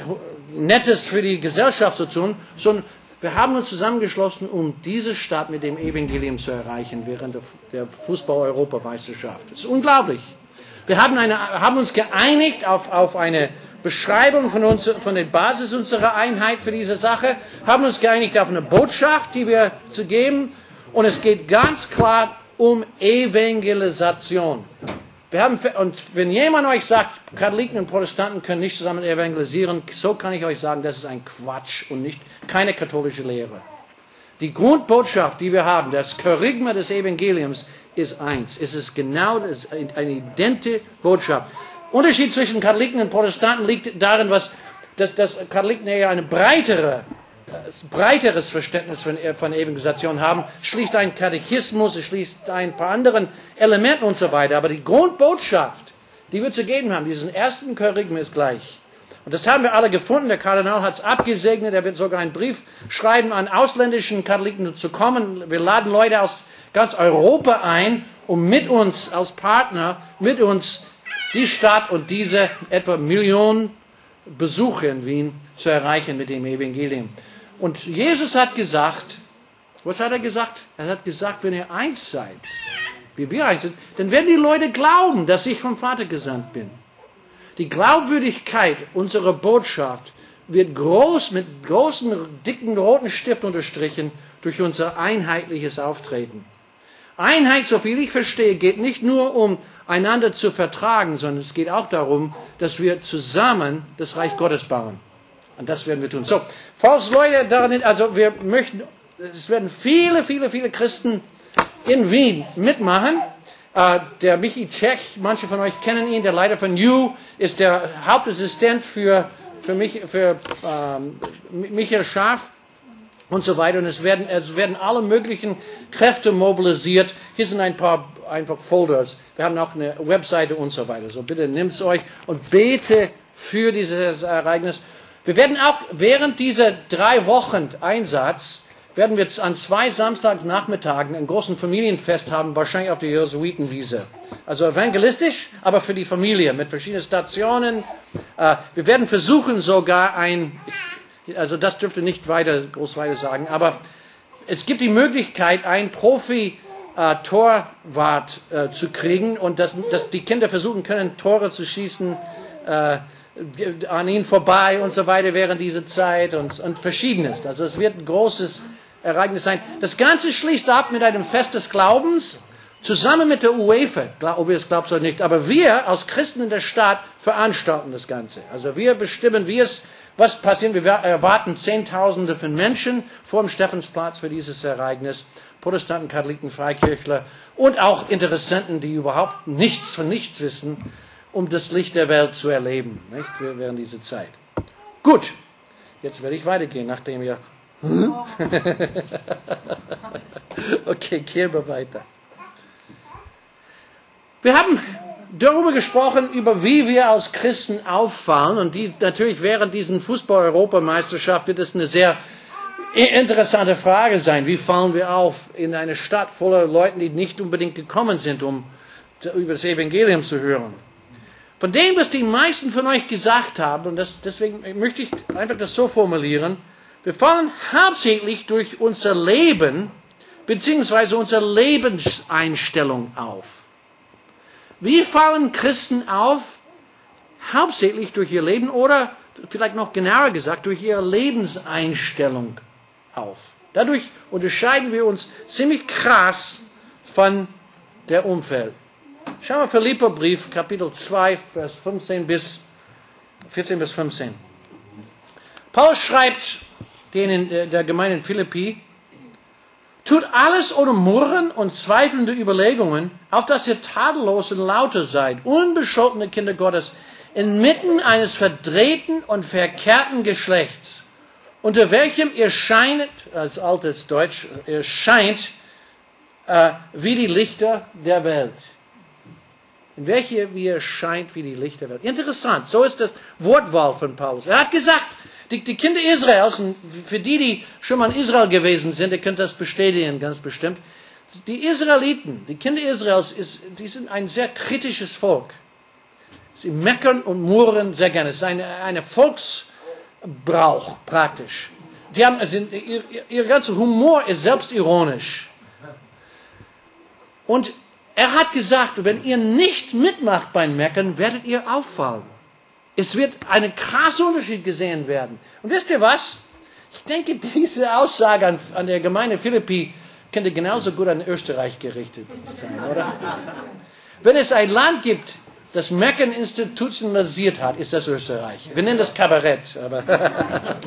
Nettes für die Gesellschaft zu tun, sondern wir haben uns zusammengeschlossen, um diese Stadt mit dem Evangelium zu erreichen während der Fußball-Europameisterschaft. Das ist unglaublich. Wir haben, eine, haben uns geeinigt auf, auf eine Beschreibung von, uns, von der Basis unserer Einheit für diese Sache, haben uns geeinigt auf eine Botschaft, die wir zu geben. Und es geht ganz klar um Evangelisation. Wir haben, und wenn jemand euch sagt, Katholiken und Protestanten können nicht zusammen evangelisieren, so kann ich euch sagen, das ist ein Quatsch und nicht, keine katholische Lehre. Die Grundbotschaft, die wir haben, das Kerygma des Evangeliums, ist eins. Es ist genau das, eine identische Botschaft. Unterschied zwischen Katholiken und Protestanten liegt darin, was, dass, dass Katholiken eher eine breitere breiteres Verständnis von, von Evangelisation haben, schließt ein Katechismus, schließt ein paar anderen Elemente und so weiter. Aber die Grundbotschaft, die wir zu geben haben, diesen ersten Kerygma ist gleich. Und das haben wir alle gefunden. Der Kardinal hat es abgesegnet. Er wird sogar einen Brief schreiben an ausländischen Katholiken zu kommen. Wir laden Leute aus ganz Europa ein, um mit uns als Partner, mit uns die Stadt und diese etwa Millionen Besucher in Wien zu erreichen mit dem Evangelium. Und Jesus hat gesagt, was hat er gesagt? Er hat gesagt, wenn ihr eins seid, wie wir eins sind, dann werden die Leute glauben, dass ich vom Vater gesandt bin. Die Glaubwürdigkeit unserer Botschaft wird groß mit großen, dicken roten Stift unterstrichen durch unser einheitliches Auftreten. Einheit, so viel ich verstehe, geht nicht nur um einander zu vertragen, sondern es geht auch darum, dass wir zusammen das Reich Gottes bauen. Und das werden wir tun. So, falls Leute daran, also wir möchten, es werden viele, viele, viele Christen in Wien mitmachen. Uh, der Michi Tschech, manche von euch kennen ihn, der Leiter von You, ist der Hauptassistent für, für, mich, für ähm, Michael Schaf und so weiter. Und es werden, es werden alle möglichen Kräfte mobilisiert. Hier sind ein paar einfach Folders. Wir haben auch eine Webseite und so weiter. So bitte nimmt es euch und bete für dieses Ereignis. Wir werden auch während dieser drei Wochen Einsatz werden wir an zwei Samstagsnachmittagen ein großen Familienfest haben, wahrscheinlich auf der Jesuitenwiese. Also evangelistisch, aber für die Familie mit verschiedenen Stationen. Äh, wir werden versuchen sogar ein, also das dürfte nicht weiter, groß weiter sagen, aber es gibt die Möglichkeit, ein Profi äh, Torwart äh, zu kriegen und dass, dass die Kinder versuchen können, Tore zu schießen äh, an ihnen vorbei und so weiter während dieser Zeit und, und verschiedenes. Also es wird ein großes Ereignis sein. Das Ganze schließt ab mit einem Fest des Glaubens, zusammen mit der UEFA, ob ihr es glaubt oder nicht. Aber wir als Christen in der Stadt veranstalten das Ganze. Also wir bestimmen, wie es, was passiert. Wir erwarten Zehntausende von Menschen vor dem Stephansplatz für dieses Ereignis. Protestanten, Katholiken, Freikirchler und auch Interessenten, die überhaupt nichts von nichts wissen, um das Licht der Welt zu erleben, nicht? während dieser Zeit. Gut, jetzt werde ich weitergehen, nachdem wir hm? okay, gehen wir weiter. Wir haben darüber gesprochen, über wie wir als Christen auffallen. Und die, natürlich während diesen Fußball-Europameisterschaft wird es eine sehr interessante Frage sein. Wie fallen wir auf in eine Stadt voller Leuten, die nicht unbedingt gekommen sind, um über das Evangelium zu hören? Von dem, was die meisten von euch gesagt haben, und das, deswegen möchte ich einfach das so formulieren, wir fallen hauptsächlich durch unser Leben bzw. unsere Lebenseinstellung auf. Wie fallen Christen auf? Hauptsächlich durch ihr Leben oder vielleicht noch genauer gesagt durch ihre Lebenseinstellung auf. Dadurch unterscheiden wir uns ziemlich krass von der Umfeld. Schauen wir Philipperbrief, Kapitel 2, Vers 15 bis 14 bis 15. Paulus schreibt denen der Gemeinde in Philippi, tut alles ohne Murren und zweifelnde Überlegungen, auf dass ihr tadellos und lauter seid, unbescholtene Kinder Gottes, inmitten eines verdrehten und verkehrten Geschlechts, unter welchem ihr scheint, als altes Deutsch, ihr scheint äh, wie die Lichter der Welt. In welche ihr scheint wie die Lichter der Welt. Interessant, so ist das Wortwahl von Paulus. Er hat gesagt, die, die Kinder Israels, für die, die schon mal in Israel gewesen sind, ihr könnt das bestätigen, ganz bestimmt. Die Israeliten, die Kinder Israels, ist, die sind ein sehr kritisches Volk. Sie meckern und murren sehr gerne. Es ist eine, eine Volksbrauch praktisch. Die haben, also, ihr, ihr ganzer Humor ist selbstironisch. Und er hat gesagt, wenn ihr nicht mitmacht beim Meckern, werdet ihr auffallen. Es wird ein krasser Unterschied gesehen werden. Und wisst ihr was? Ich denke, diese Aussage an, an der Gemeinde Philippi könnte genauso gut an Österreich gerichtet sein, oder? Wenn es ein Land gibt, das Mecken institutionalisiert hat, ist das Österreich. Wir nennen das Kabarett, aber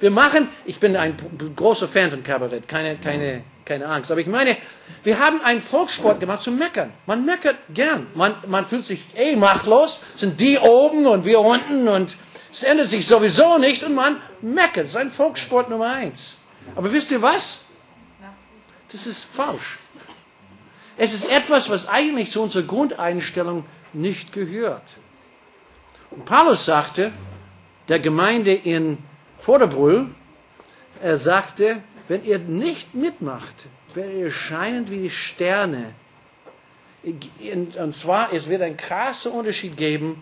wir machen, ich bin ein großer Fan von Kabarett, keine, keine, keine Angst. Aber ich meine, wir haben einen Volkssport gemacht zum Meckern. Man meckert gern. Man, man fühlt sich eh machtlos. Sind die oben und wir unten und es ändert sich sowieso nichts und man meckert. Das ist ein Volkssport Nummer eins. Aber wisst ihr was? Das ist falsch. Es ist etwas, was eigentlich zu unserer Grundeinstellung nicht gehört. Und Paulus sagte der Gemeinde in Vorderbrüll, er sagte, wenn ihr nicht mitmacht werdet ihr scheinen wie die Sterne. Und zwar, es wird ein krasser Unterschied geben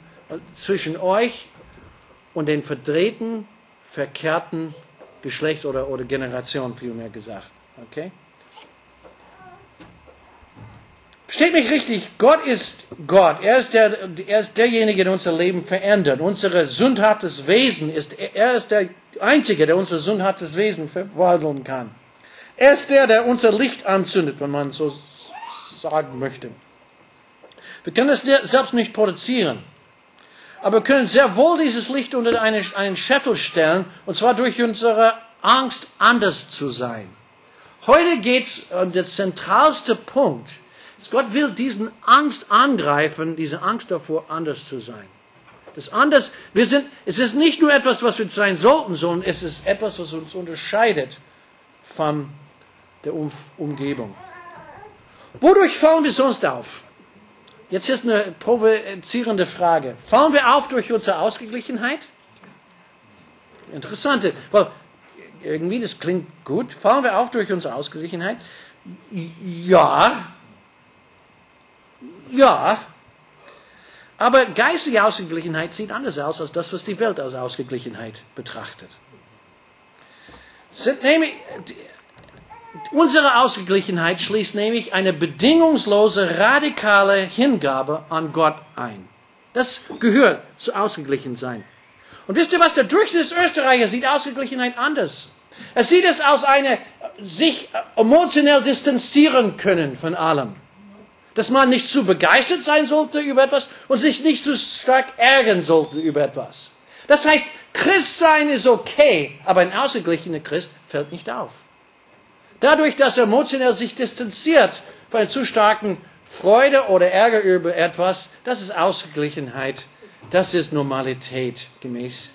zwischen euch und den verdrehten, verkehrten Geschlechts- oder, oder Generation, vielmehr gesagt. Okay? Versteht mich richtig, Gott ist Gott. Er ist, der, er ist derjenige, der unser Leben verändert. Unser sündhaftes Wesen ist, er ist der Einzige, der unser sündhaftes Wesen verwandeln kann. Er ist der, der unser Licht anzündet, wenn man so sagen möchte. Wir können es selbst nicht produzieren. Aber wir können sehr wohl dieses Licht unter einen, Scheffel stellen, und zwar durch unsere Angst, anders zu sein. Heute geht es um den zentralste Punkt. Gott will diesen Angst angreifen, diese Angst davor, anders zu sein. Das anders, wir sind, es ist nicht nur etwas, was wir sein sollten, sondern es ist etwas, was uns unterscheidet von der um Umgebung. Wodurch fallen wir sonst auf? Jetzt ist eine provozierende Frage. Fallen wir auf durch unsere Ausgeglichenheit? Interessante, weil irgendwie das klingt gut. Fallen wir auf durch unsere Ausgeglichenheit? Ja. Ja. Aber geistige Ausgeglichenheit sieht anders aus als das, was die Welt als Ausgeglichenheit betrachtet. Unsere Ausgeglichenheit schließt nämlich eine bedingungslose, radikale Hingabe an Gott ein. Das gehört zu ausgeglichen sein. Und wisst ihr was? Der Durchschnittsösterreicher sieht Ausgeglichenheit anders. Er sieht es aus einer sich emotionell distanzieren können von allem. Dass man nicht zu begeistert sein sollte über etwas und sich nicht zu stark ärgern sollte über etwas. Das heißt, Christ sein ist okay, aber ein ausgeglichener Christ fällt nicht auf. Dadurch, dass er emotionell sich distanziert von einer zu starken Freude oder Ärger über etwas, das ist Ausgeglichenheit, das ist Normalität gemäß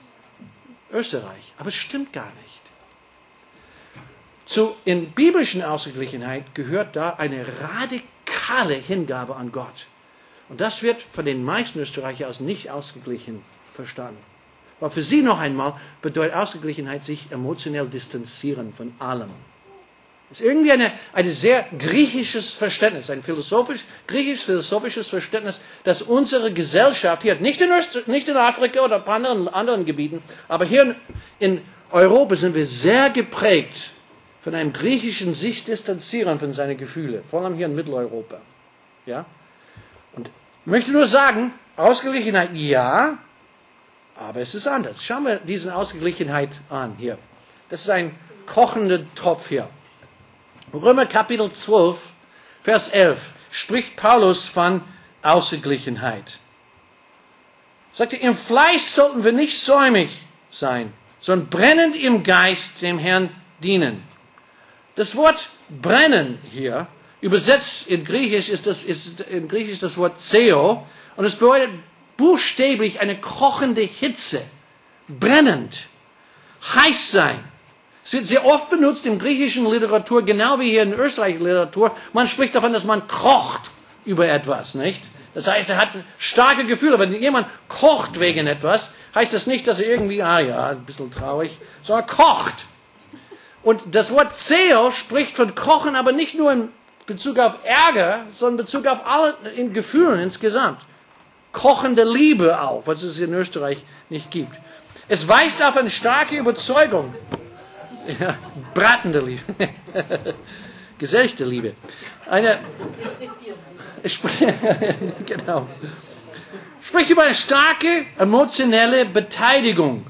Österreich. Aber es stimmt gar nicht. Zu, in biblischen Ausgeglichenheit gehört da eine radikale Hingabe an Gott. Und das wird von den meisten Österreichern als nicht ausgeglichen verstanden. Weil für sie noch einmal bedeutet Ausgeglichenheit sich emotionell distanzieren von allem. Das ist irgendwie eine, ein sehr griechisches Verständnis, ein philosophisch, griechisch-philosophisches Verständnis, dass unsere Gesellschaft hier, nicht in, Öst, nicht in Afrika oder anderen, anderen Gebieten, aber hier in Europa sind wir sehr geprägt von einem griechischen sich distanzieren von seinen Gefühlen, vor allem hier in Mitteleuropa. Ja? Und ich möchte nur sagen, Ausgeglichenheit ja, aber es ist anders. Schauen wir diese Ausgeglichenheit an hier. Das ist ein kochender Topf hier. Römer Kapitel 12, Vers 11 spricht Paulus von Ausgeglichenheit. Sagt er, im Fleisch sollten wir nicht säumig sein, sondern brennend im Geist dem Herrn dienen. Das Wort brennen hier, übersetzt in Griechisch ist das, ist in Griechisch das Wort Zeo, und es bedeutet buchstäblich eine kochende Hitze, brennend, heiß sein. Es wird sehr oft benutzt in griechischen Literatur, genau wie hier in österreichischen Literatur. Man spricht davon, dass man kocht über etwas, nicht? Das heißt, er hat starke Gefühle. Wenn jemand kocht wegen etwas, heißt das nicht, dass er irgendwie, ah ja, ein bisschen traurig, sondern kocht. Und das Wort Zeo spricht von Kochen, aber nicht nur in Bezug auf Ärger, sondern in Bezug auf alle in Gefühlen insgesamt. Kochende Liebe auch, was es in Österreich nicht gibt. Es weist auf eine starke Überzeugung ja, bratende Liebe. Geselchte Liebe. Eine, genau. Spricht über eine starke emotionelle Beteiligung.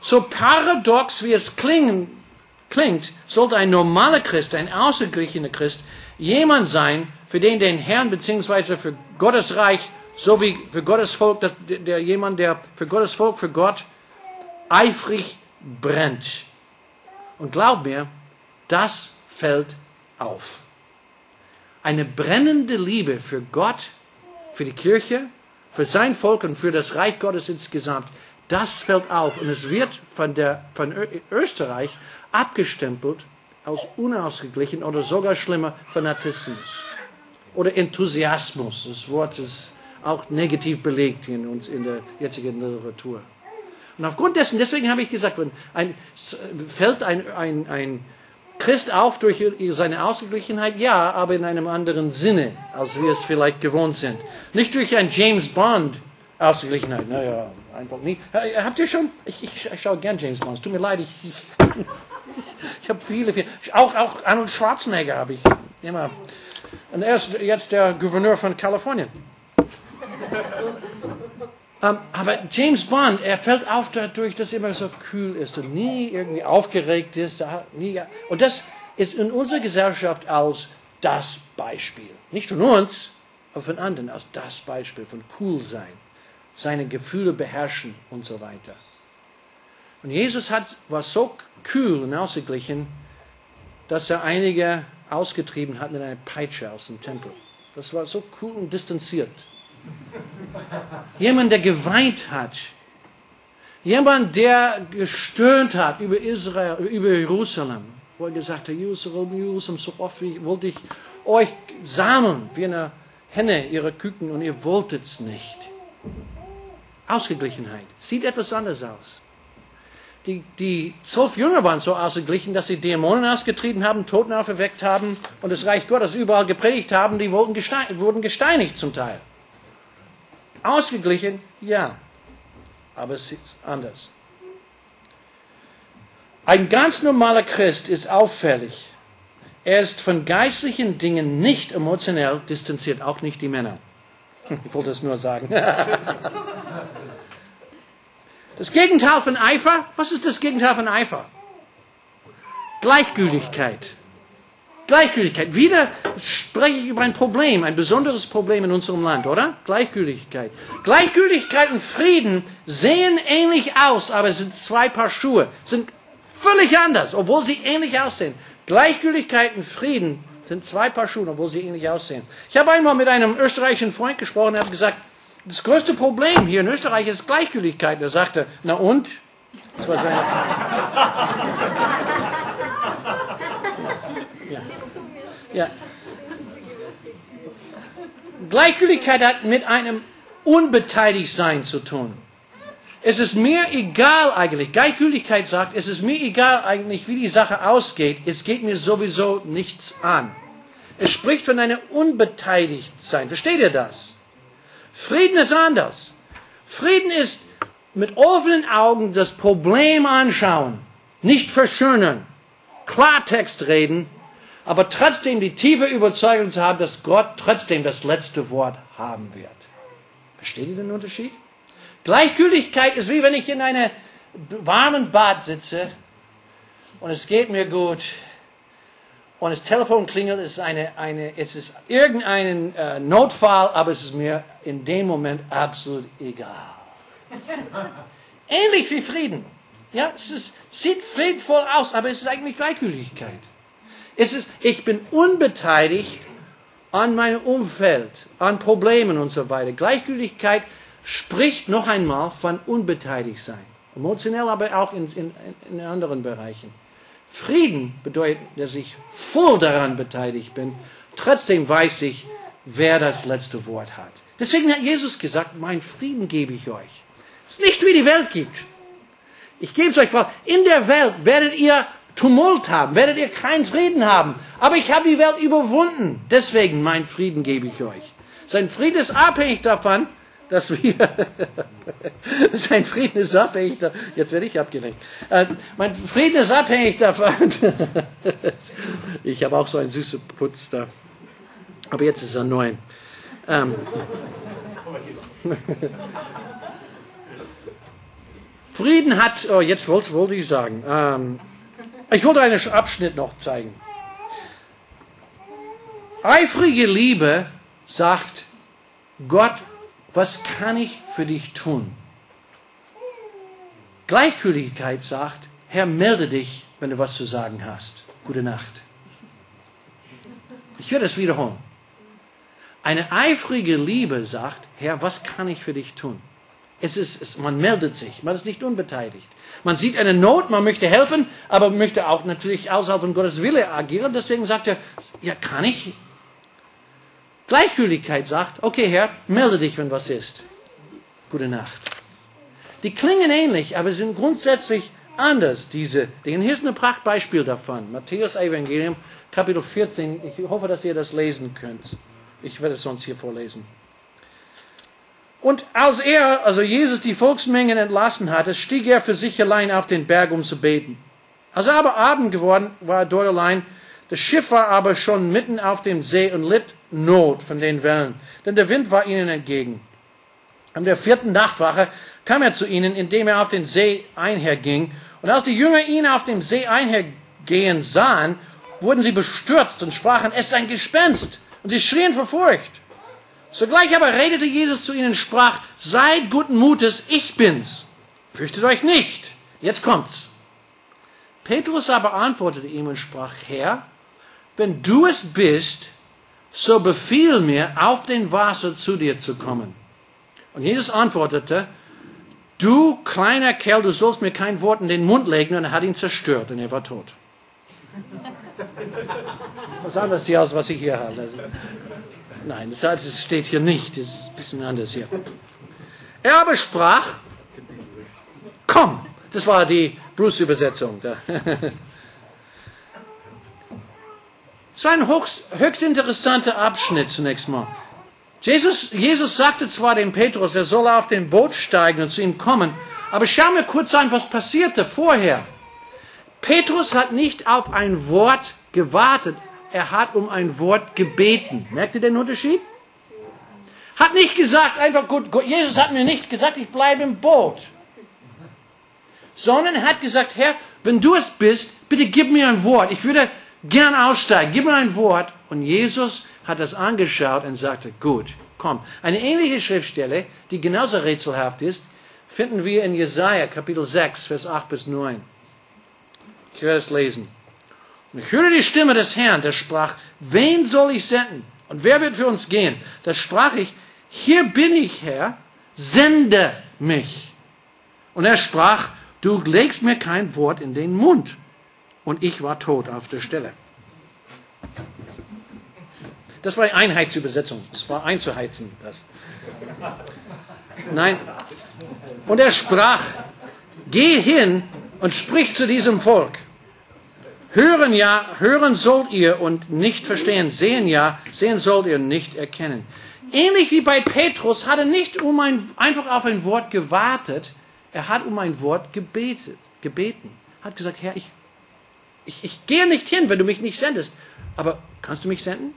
So paradox wie es klingen, klingt, sollte ein normaler Christ, ein außergriechener Christ, jemand sein, für den den Herrn beziehungsweise für Gottes Reich, so wie für Gottes Volk, dass der jemand, der für Gottes Volk, für Gott eifrig brennt. Und glaub mir, das fällt auf. Eine brennende Liebe für Gott, für die Kirche, für sein Volk und für das Reich Gottes insgesamt, das fällt auf. Und es wird von, der, von Österreich abgestempelt als unausgeglichen oder sogar schlimmer Fanatismus oder Enthusiasmus. Das Wort ist auch negativ belegt in uns in der jetzigen Literatur. Und aufgrund dessen, deswegen habe ich gesagt, wenn ein, fällt ein, ein, ein Christ auf durch seine Ausgeglichenheit? Ja, aber in einem anderen Sinne, als wir es vielleicht gewohnt sind. Nicht durch ein James Bond Ausgeglichenheit. Naja, einfach nicht. Habt ihr schon? Ich, ich, ich schaue gern James Bond. Es tut mir leid, ich, ich, ich habe viele, viele. Auch, auch Arnold Schwarzenegger habe ich immer. Und er ist jetzt der Gouverneur von Kalifornien. Um, ähm, aber James Bond, er fällt auf dadurch, dass er immer so kühl ist und nie irgendwie aufgeregt ist. Nie, und das ist in unserer Gesellschaft als das Beispiel. Nicht von uns, aber von anderen als das Beispiel von cool sein, seine Gefühle beherrschen und so weiter. Und Jesus hat, war so kühl und ausgeglichen, dass er einige ausgetrieben hat mit einer Peitsche aus dem Tempel. Das war so cool und distanziert. Jemand, der geweint hat. Jemand, der gestöhnt hat über Israel, über Jerusalem. Wo er gesagt hat, Jerusalem, Jerusalem, so oft wollte ich euch sammeln, wie eine Henne ihre Küken und ihr wolltet es nicht. Ausgeglichenheit. Sieht etwas anders aus. Die, die zwölf Jünger waren so ausgeglichen, dass sie Dämonen ausgetrieben haben, Toten auferweckt haben und das Reich Gottes überall gepredigt haben. Die wurden gesteinigt, wurden gesteinigt zum Teil. Ausgeglichen, ja. Aber es ist anders. Ein ganz normaler Christ ist auffällig. Er ist von geistlichen Dingen nicht emotionell distanziert, auch nicht die Männer. Ich wollte es nur sagen. Das Gegenteil von Eifer, was ist das Gegenteil von Eifer? Gleichgültigkeit. Gleichgültigkeit. Wieder spreche ich über ein Problem, ein besonderes Problem in unserem Land, oder? Gleichgültigkeit. Gleichgültigkeit und Frieden sehen ähnlich aus, aber es sind zwei Paar Schuhe, sind völlig anders, obwohl sie ähnlich aussehen. Gleichgültigkeit und Frieden sind zwei Paar Schuhe, obwohl sie ähnlich aussehen. Ich habe einmal mit einem österreichischen Freund gesprochen, der hat gesagt, das größte Problem hier in Österreich ist Gleichgültigkeit. Er sagte, na und? Das war seine. Ja. ja. Gleichgültigkeit hat mit einem Unbeteiligtsein zu tun. Es ist mir egal eigentlich, Gleichgültigkeit sagt, es ist mir egal eigentlich, wie die Sache ausgeht, es geht mir sowieso nichts an. Es spricht von einem Unbeteiligtsein. Versteht ihr das? Frieden ist anders. Frieden ist mit offenen Augen das Problem anschauen, nicht verschönern, Klartext reden aber trotzdem die tiefe Überzeugung zu haben, dass Gott trotzdem das letzte Wort haben wird. Versteht ihr den Unterschied? Gleichgültigkeit ist wie wenn ich in einem warmen Bad sitze und es geht mir gut und das Telefon klingelt, es ist, eine, eine, es ist irgendein äh, Notfall, aber es ist mir in dem Moment absolut egal. Ähnlich wie Frieden. Ja, es ist, sieht friedvoll aus, aber es ist eigentlich Gleichgültigkeit. Es ist, ich bin unbeteiligt an meinem Umfeld, an Problemen und so weiter. Gleichgültigkeit spricht noch einmal von unbeteiligt sein. Emotionell, aber auch in, in, in anderen Bereichen. Frieden bedeutet, dass ich voll daran beteiligt bin. Trotzdem weiß ich, wer das letzte Wort hat. Deswegen hat Jesus gesagt, mein Frieden gebe ich euch. Es ist nicht wie die Welt gibt. Ich gebe es euch, weil in der Welt werdet ihr Tumult haben, werdet ihr keinen Frieden haben. Aber ich habe die Welt überwunden. Deswegen mein Frieden gebe ich euch. Sein Frieden ist abhängig davon, dass wir, sein Frieden ist abhängig, davon, jetzt werde ich abgelenkt. Äh, mein Frieden ist abhängig davon, ich habe auch so einen süßen Putz da, aber jetzt ist er neu. Ähm, Frieden hat, oh, jetzt wollte, wollte ich sagen, ähm, ich wollte einen Abschnitt noch zeigen. Eifrige Liebe sagt, Gott, was kann ich für dich tun? Gleichgültigkeit sagt, Herr, melde dich, wenn du was zu sagen hast. Gute Nacht. Ich werde es wiederholen. Eine eifrige Liebe sagt, Herr, was kann ich für dich tun? Es ist, es, man meldet sich, man ist nicht unbeteiligt. Man sieht eine Not, man möchte helfen, aber möchte auch natürlich außerhalb von Gottes Wille agieren. Deswegen sagt er, ja, kann ich? Gleichgültigkeit sagt, okay, Herr, melde dich, wenn was ist. Gute Nacht. Die klingen ähnlich, aber sind grundsätzlich anders, diese Dinge. Hier ist ein Prachtbeispiel davon. Matthäus Evangelium, Kapitel 14. Ich hoffe, dass ihr das lesen könnt. Ich werde es sonst hier vorlesen. Und als er, also Jesus, die Volksmengen entlassen hatte, stieg er für sich allein auf den Berg, um zu beten. Als aber Abend geworden war er dort allein, das Schiff war aber schon mitten auf dem See und litt Not von den Wellen, denn der Wind war ihnen entgegen. An der vierten Nachtwache kam er zu ihnen, indem er auf den See einherging. Und als die Jünger ihn auf dem See einhergehen sahen, wurden sie bestürzt und sprachen, es ist ein Gespenst. Und sie schrien vor Furcht. Sogleich aber redete Jesus zu ihnen und sprach, seid guten Mutes, ich bin's. Fürchtet euch nicht. Jetzt kommt's. Petrus aber antwortete ihm und sprach, Herr, wenn du es bist, so befiehl mir, auf den Wasser zu dir zu kommen. Und Jesus antwortete, du kleiner Kerl, du sollst mir kein Wort in den Mund legen, und er hat ihn zerstört und er war tot. Was anderes hier aus, was ich hier habe. Nein, das steht hier nicht, das ist ein bisschen anders hier. Er aber sprach, komm, das war die Bruce-Übersetzung. Es war ein höchst, höchst interessanter Abschnitt zunächst mal. Jesus, Jesus sagte zwar dem Petrus, er soll auf den Boot steigen und zu ihm kommen, aber schau mir kurz an, was passierte vorher. Petrus hat nicht auf ein Wort gewartet, er hat um ein Wort gebeten. Merkt ihr den Unterschied? Hat nicht gesagt, einfach gut, Jesus hat mir nichts gesagt, ich bleibe im Boot. Sondern er hat gesagt, Herr, wenn du es bist, bitte gib mir ein Wort. Ich würde gern aussteigen, gib mir ein Wort. Und Jesus hat das angeschaut und sagte, gut, komm. Eine ähnliche Schriftstelle, die genauso rätselhaft ist, finden wir in Jesaja Kapitel 6, Vers 8 bis 9. Ich werde es lesen. Und ich hörte die Stimme des Herrn, der sprach, wen soll ich senden? Und wer wird für uns gehen? Da sprach ich, hier bin ich, Herr, sende mich. Und er sprach, du legst mir kein Wort in den Mund und ich war tot auf der Stelle. Das war die Einheitsübersetzung. Das war einzuheizen. Das. Nein. Und er sprach, geh hin und sprich zu diesem Volk. Hören ja, hören sollt ihr und nicht verstehen. Sehen ja, sehen sollt ihr und nicht erkennen. Ähnlich wie bei Petrus hat er nicht um ein, einfach auf ein Wort gewartet, er hat um ein Wort gebetet, gebeten. Hat gesagt, Herr, ich ich, ich gehe nicht hin, wenn du mich nicht sendest. Aber kannst du mich senden?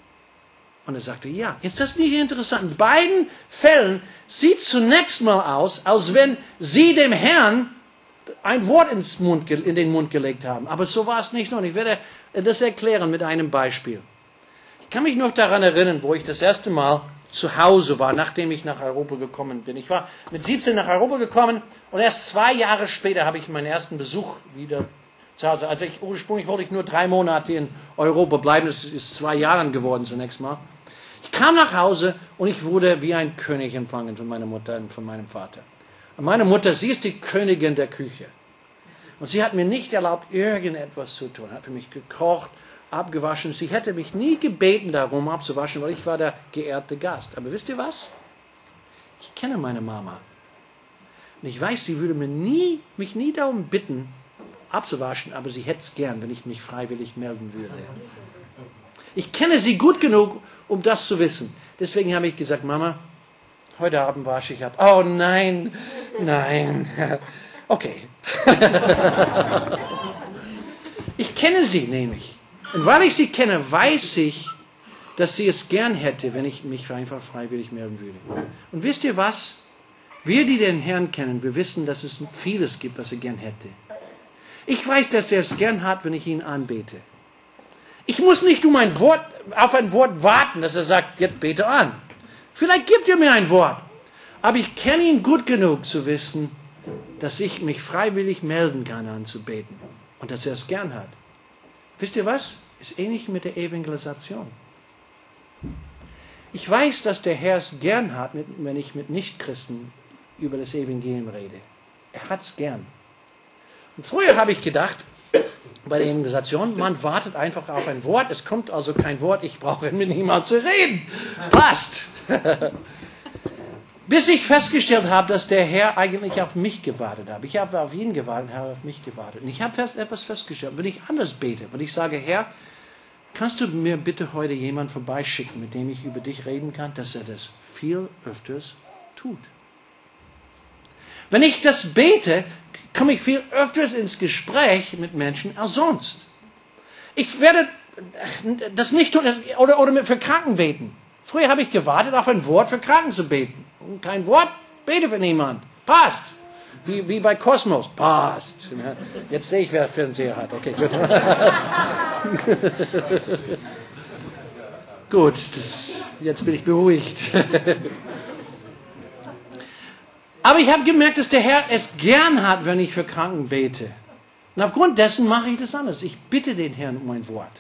Und er sagte, ja. Ist das nicht interessant? In beiden Fällen sieht zunächst mal aus, als wenn sie dem Herrn ein Wort ins Mund, in den Mund gelegt haben. Aber so war es nicht. Und ich werde das erklären mit einem Beispiel. Ich kann mich noch daran erinnern, wo ich das erste Mal zu Hause war, nachdem ich nach Europa gekommen bin. Ich war mit 17 nach Europa gekommen und erst zwei Jahre später habe ich meinen ersten Besuch wieder zu Hause. Also ich, ursprünglich wollte ich nur drei Monate in Europa bleiben. Das ist zwei Jahre geworden zunächst mal. Ich kam nach Hause und ich wurde wie ein König empfangen von meiner Mutter und von meinem Vater. Und meine Mutter, sie ist die Königin der Küche. Und sie hat mir nicht erlaubt, irgendetwas zu tun. Hat für mich gekocht, abgewaschen. Sie hätte mich nie gebeten, darum abzuwaschen, weil ich war der geehrte Gast. Aber wisst ihr was? Ich kenne meine Mama. Und ich weiß, sie würde mir nie, mich nie darum bitten, abzuwaschen, aber sie hätte es gern, wenn ich mich freiwillig melden würde. Ich kenne sie gut genug, um das zu wissen. Deswegen habe ich gesagt, Mama, heute Abend wasche ich ab. Oh nein, nein. Okay. ich kenne sie nämlich. Und weil ich sie kenne, weiß ich, dass sie es gern hätte, wenn ich mich einfach freiwillig melden würde. Und wisst ihr was? Wir, die den Herrn kennen, wir wissen, dass es vieles gibt, was er gern hätte. Ich weiß, dass er es gern hat, wenn ich ihn anbete. Ich muss nicht um ein Wort, auf ein Wort warten, dass er sagt, jetzt bete an. Vielleicht gibt er mir ein Wort. Aber ich kenne ihn gut genug zu wissen, dass ich mich freiwillig melden kann, anzubeten. Und dass er es gern hat. Wisst ihr was? Ist ähnlich mit der Evangelisation. Ich weiß, dass der Herr es gern hat, wenn ich mit Nichtchristen über das Evangelium rede. Er hat es gern. Früher habe ich gedacht, bei der Evangelisation, man wartet einfach auf ein Wort, es kommt also kein Wort, ich brauche mit niemandem zu reden. Passt. Bis ich festgestellt habe, dass der Herr eigentlich auf mich gewartet hat. Ich habe auf ihn gewartet, er hat auf mich gewartet. Und ich habe etwas festgestellt. Wenn ich anders bete, wenn ich sage, Herr, kannst du mir bitte heute jemand vorbeischicken, mit dem ich über dich reden kann, dass er das viel öfters tut. Wenn ich das bete, komme ich viel öfters ins Gespräch mit Menschen als sonst. Ich werde das nicht tun, oder, oder für Kranken beten. Früher habe ich gewartet, auf ein Wort für Kranken zu beten. Und kein Wort, bete für niemand. Passt. Wie, wie bei Kosmos. Passt. Jetzt sehe ich, wer Fernseher hat. Okay, gut. gut, das, jetzt bin ich beruhigt. Aber ich habe gemerkt, dass der Herr es gern hat, wenn ich für Kranken bete. Und aufgrund dessen mache ich das anders. Ich bitte den Herrn um ein Wort.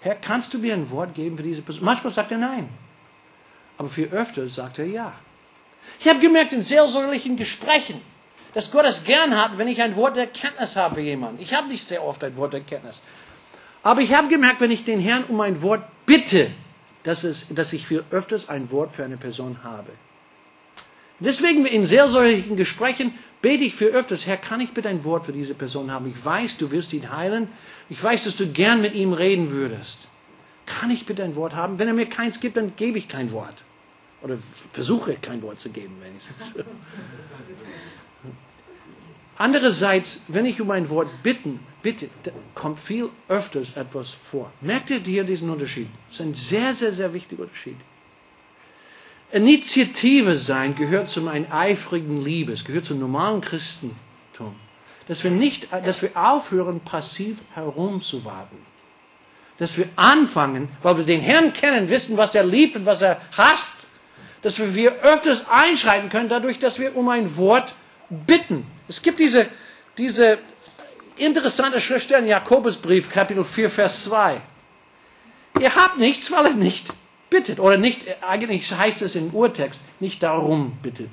Herr, kannst du mir ein Wort geben für diese Person? Manchmal sagt er nein. Aber viel öfter sagt er ja. Ich habe gemerkt in seelsorgerlichen Gesprächen, dass Gott es gern hat, wenn ich ein Wort der Kenntnis habe für jemanden. Ich habe nicht sehr oft ein Wort der Kenntnis. Aber ich habe gemerkt, wenn ich den Herrn um ein Wort bitte, dass, es, dass ich viel öfters ein Wort für eine Person habe. Deswegen in seelsorgerlichen Gesprächen bete ich für öfters, Herr, kann ich bitte ein Wort für diese Person haben? Ich weiß, du wirst ihn heilen. Ich weiß, dass du gern mit ihm reden würdest. Kann ich bitte ein Wort haben? Wenn er mir keins gibt, dann gebe ich kein Wort. Oder versuche kein Wort zu geben, wenn ich Andererseits, wenn ich um ein Wort bitten, bitte, kommt viel öfters etwas vor. Merkt ihr hier diesen Unterschied? Das ist ein sehr, sehr, sehr wichtiger Unterschied. Initiative sein gehört zum einen eifrigen Liebe, es gehört zum normalen Christentum. Dass wir nicht, dass wir aufhören, passiv herumzuwarten. Dass wir anfangen, weil wir den Herrn kennen, wissen, was er liebt und was er hasst, dass wir öfters einschreiten können, dadurch, dass wir um ein Wort bitten. Es gibt diese, diese interessante Schriftstelle in Jakobusbrief, Kapitel 4, Vers 2. Ihr habt nichts, weil ihr nicht bittet. Oder nicht, eigentlich heißt es im Urtext, nicht darum bittet.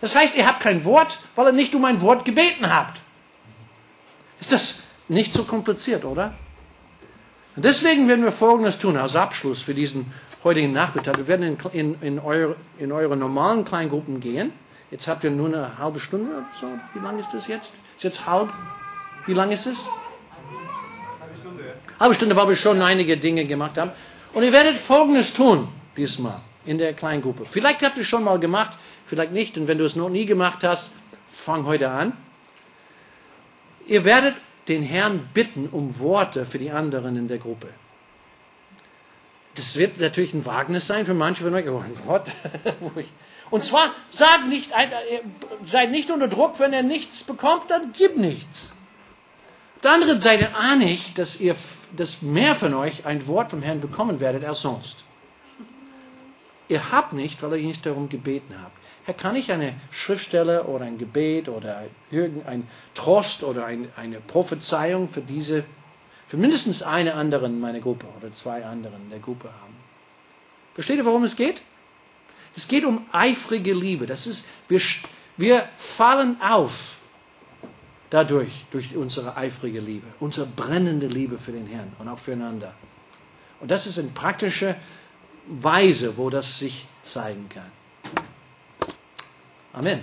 Das heißt, ihr habt kein Wort, weil ihr nicht um ein Wort gebeten habt. Ist das nicht so kompliziert, oder? Und deswegen werden wir Folgendes tun als Abschluss für diesen heutigen Nachmittag. Wir werden in, in, in, eure, in eure normalen Kleingruppen gehen. Jetzt habt ihr nur eine halbe Stunde. So, wie lang ist das jetzt? Ist jetzt halb? Wie lang ist es? Halbe Stunde. Halbe Stunde, weil wir schon einige Dinge gemacht haben. Und ihr werdet Folgendes tun diesmal in der Kleingruppe. Vielleicht habt ihr es schon mal gemacht, vielleicht nicht. Und wenn du es noch nie gemacht hast, fang heute an. Ihr werdet den Herrn bitten um Worte für die anderen in der Gruppe. Das wird natürlich ein Wagnis sein für manche von euch. Oh, ein Wort. Und zwar, sagt nicht, äh, seid nicht unter Druck, wenn er nichts bekommt, dann gib nichts. Auf der anderen Seite ahne ich, dass ihr, dass mehr von euch ein Wort vom Herrn bekommen werdet als sonst. Ihr habt nicht, weil ihr nicht darum gebeten habt. Herr, kann ich eine Schriftstelle oder ein Gebet oder irgendein Trost oder ein, eine Prophezeiung für diese, für mindestens eine anderen in meiner Gruppe oder zwei anderen der Gruppe haben? Versteht ihr, worum es geht? Es geht um eifrige Liebe. Das ist, wir, wir fallen auf dadurch, durch unsere eifrige Liebe, unsere brennende Liebe für den Herrn und auch füreinander. Und das ist in praktischer Weise, wo das sich zeigen kann. Amen.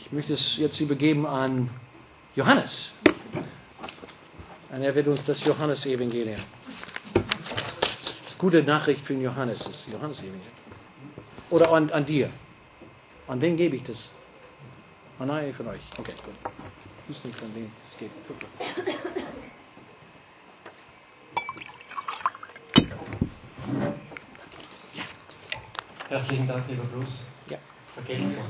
Ich möchte es jetzt übergeben an Johannes. Und er wird uns das Johannes-Evangelium. Gute Nachricht für Johannes, das Johannes-Evangelium. Oder an, an dir. An wen gebe ich das? An einen von euch. Okay, gut. Weiß nicht, an wen es geht. Herzlichen Dank, lieber Bruce. Ja. Vergelt's uns.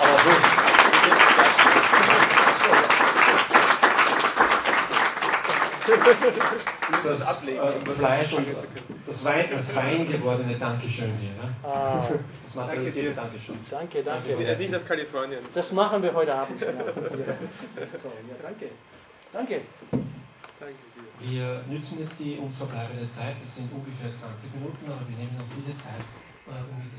Aber Bruce. Das äh, Fleisch und das Wein, das Wein gewordene Dankeschön hier. Ne? Ah. Das materialisierte Dankeschön. Danke, danke. Das ist nicht aus Kalifornien. Das machen wir heute Abend. Genau. Das ist toll. Ja, danke. Danke. Wir nützen jetzt die uns verbleibende Zeit, das sind ungefähr 20 Minuten, aber wir nehmen uns diese Zeit, äh, um diese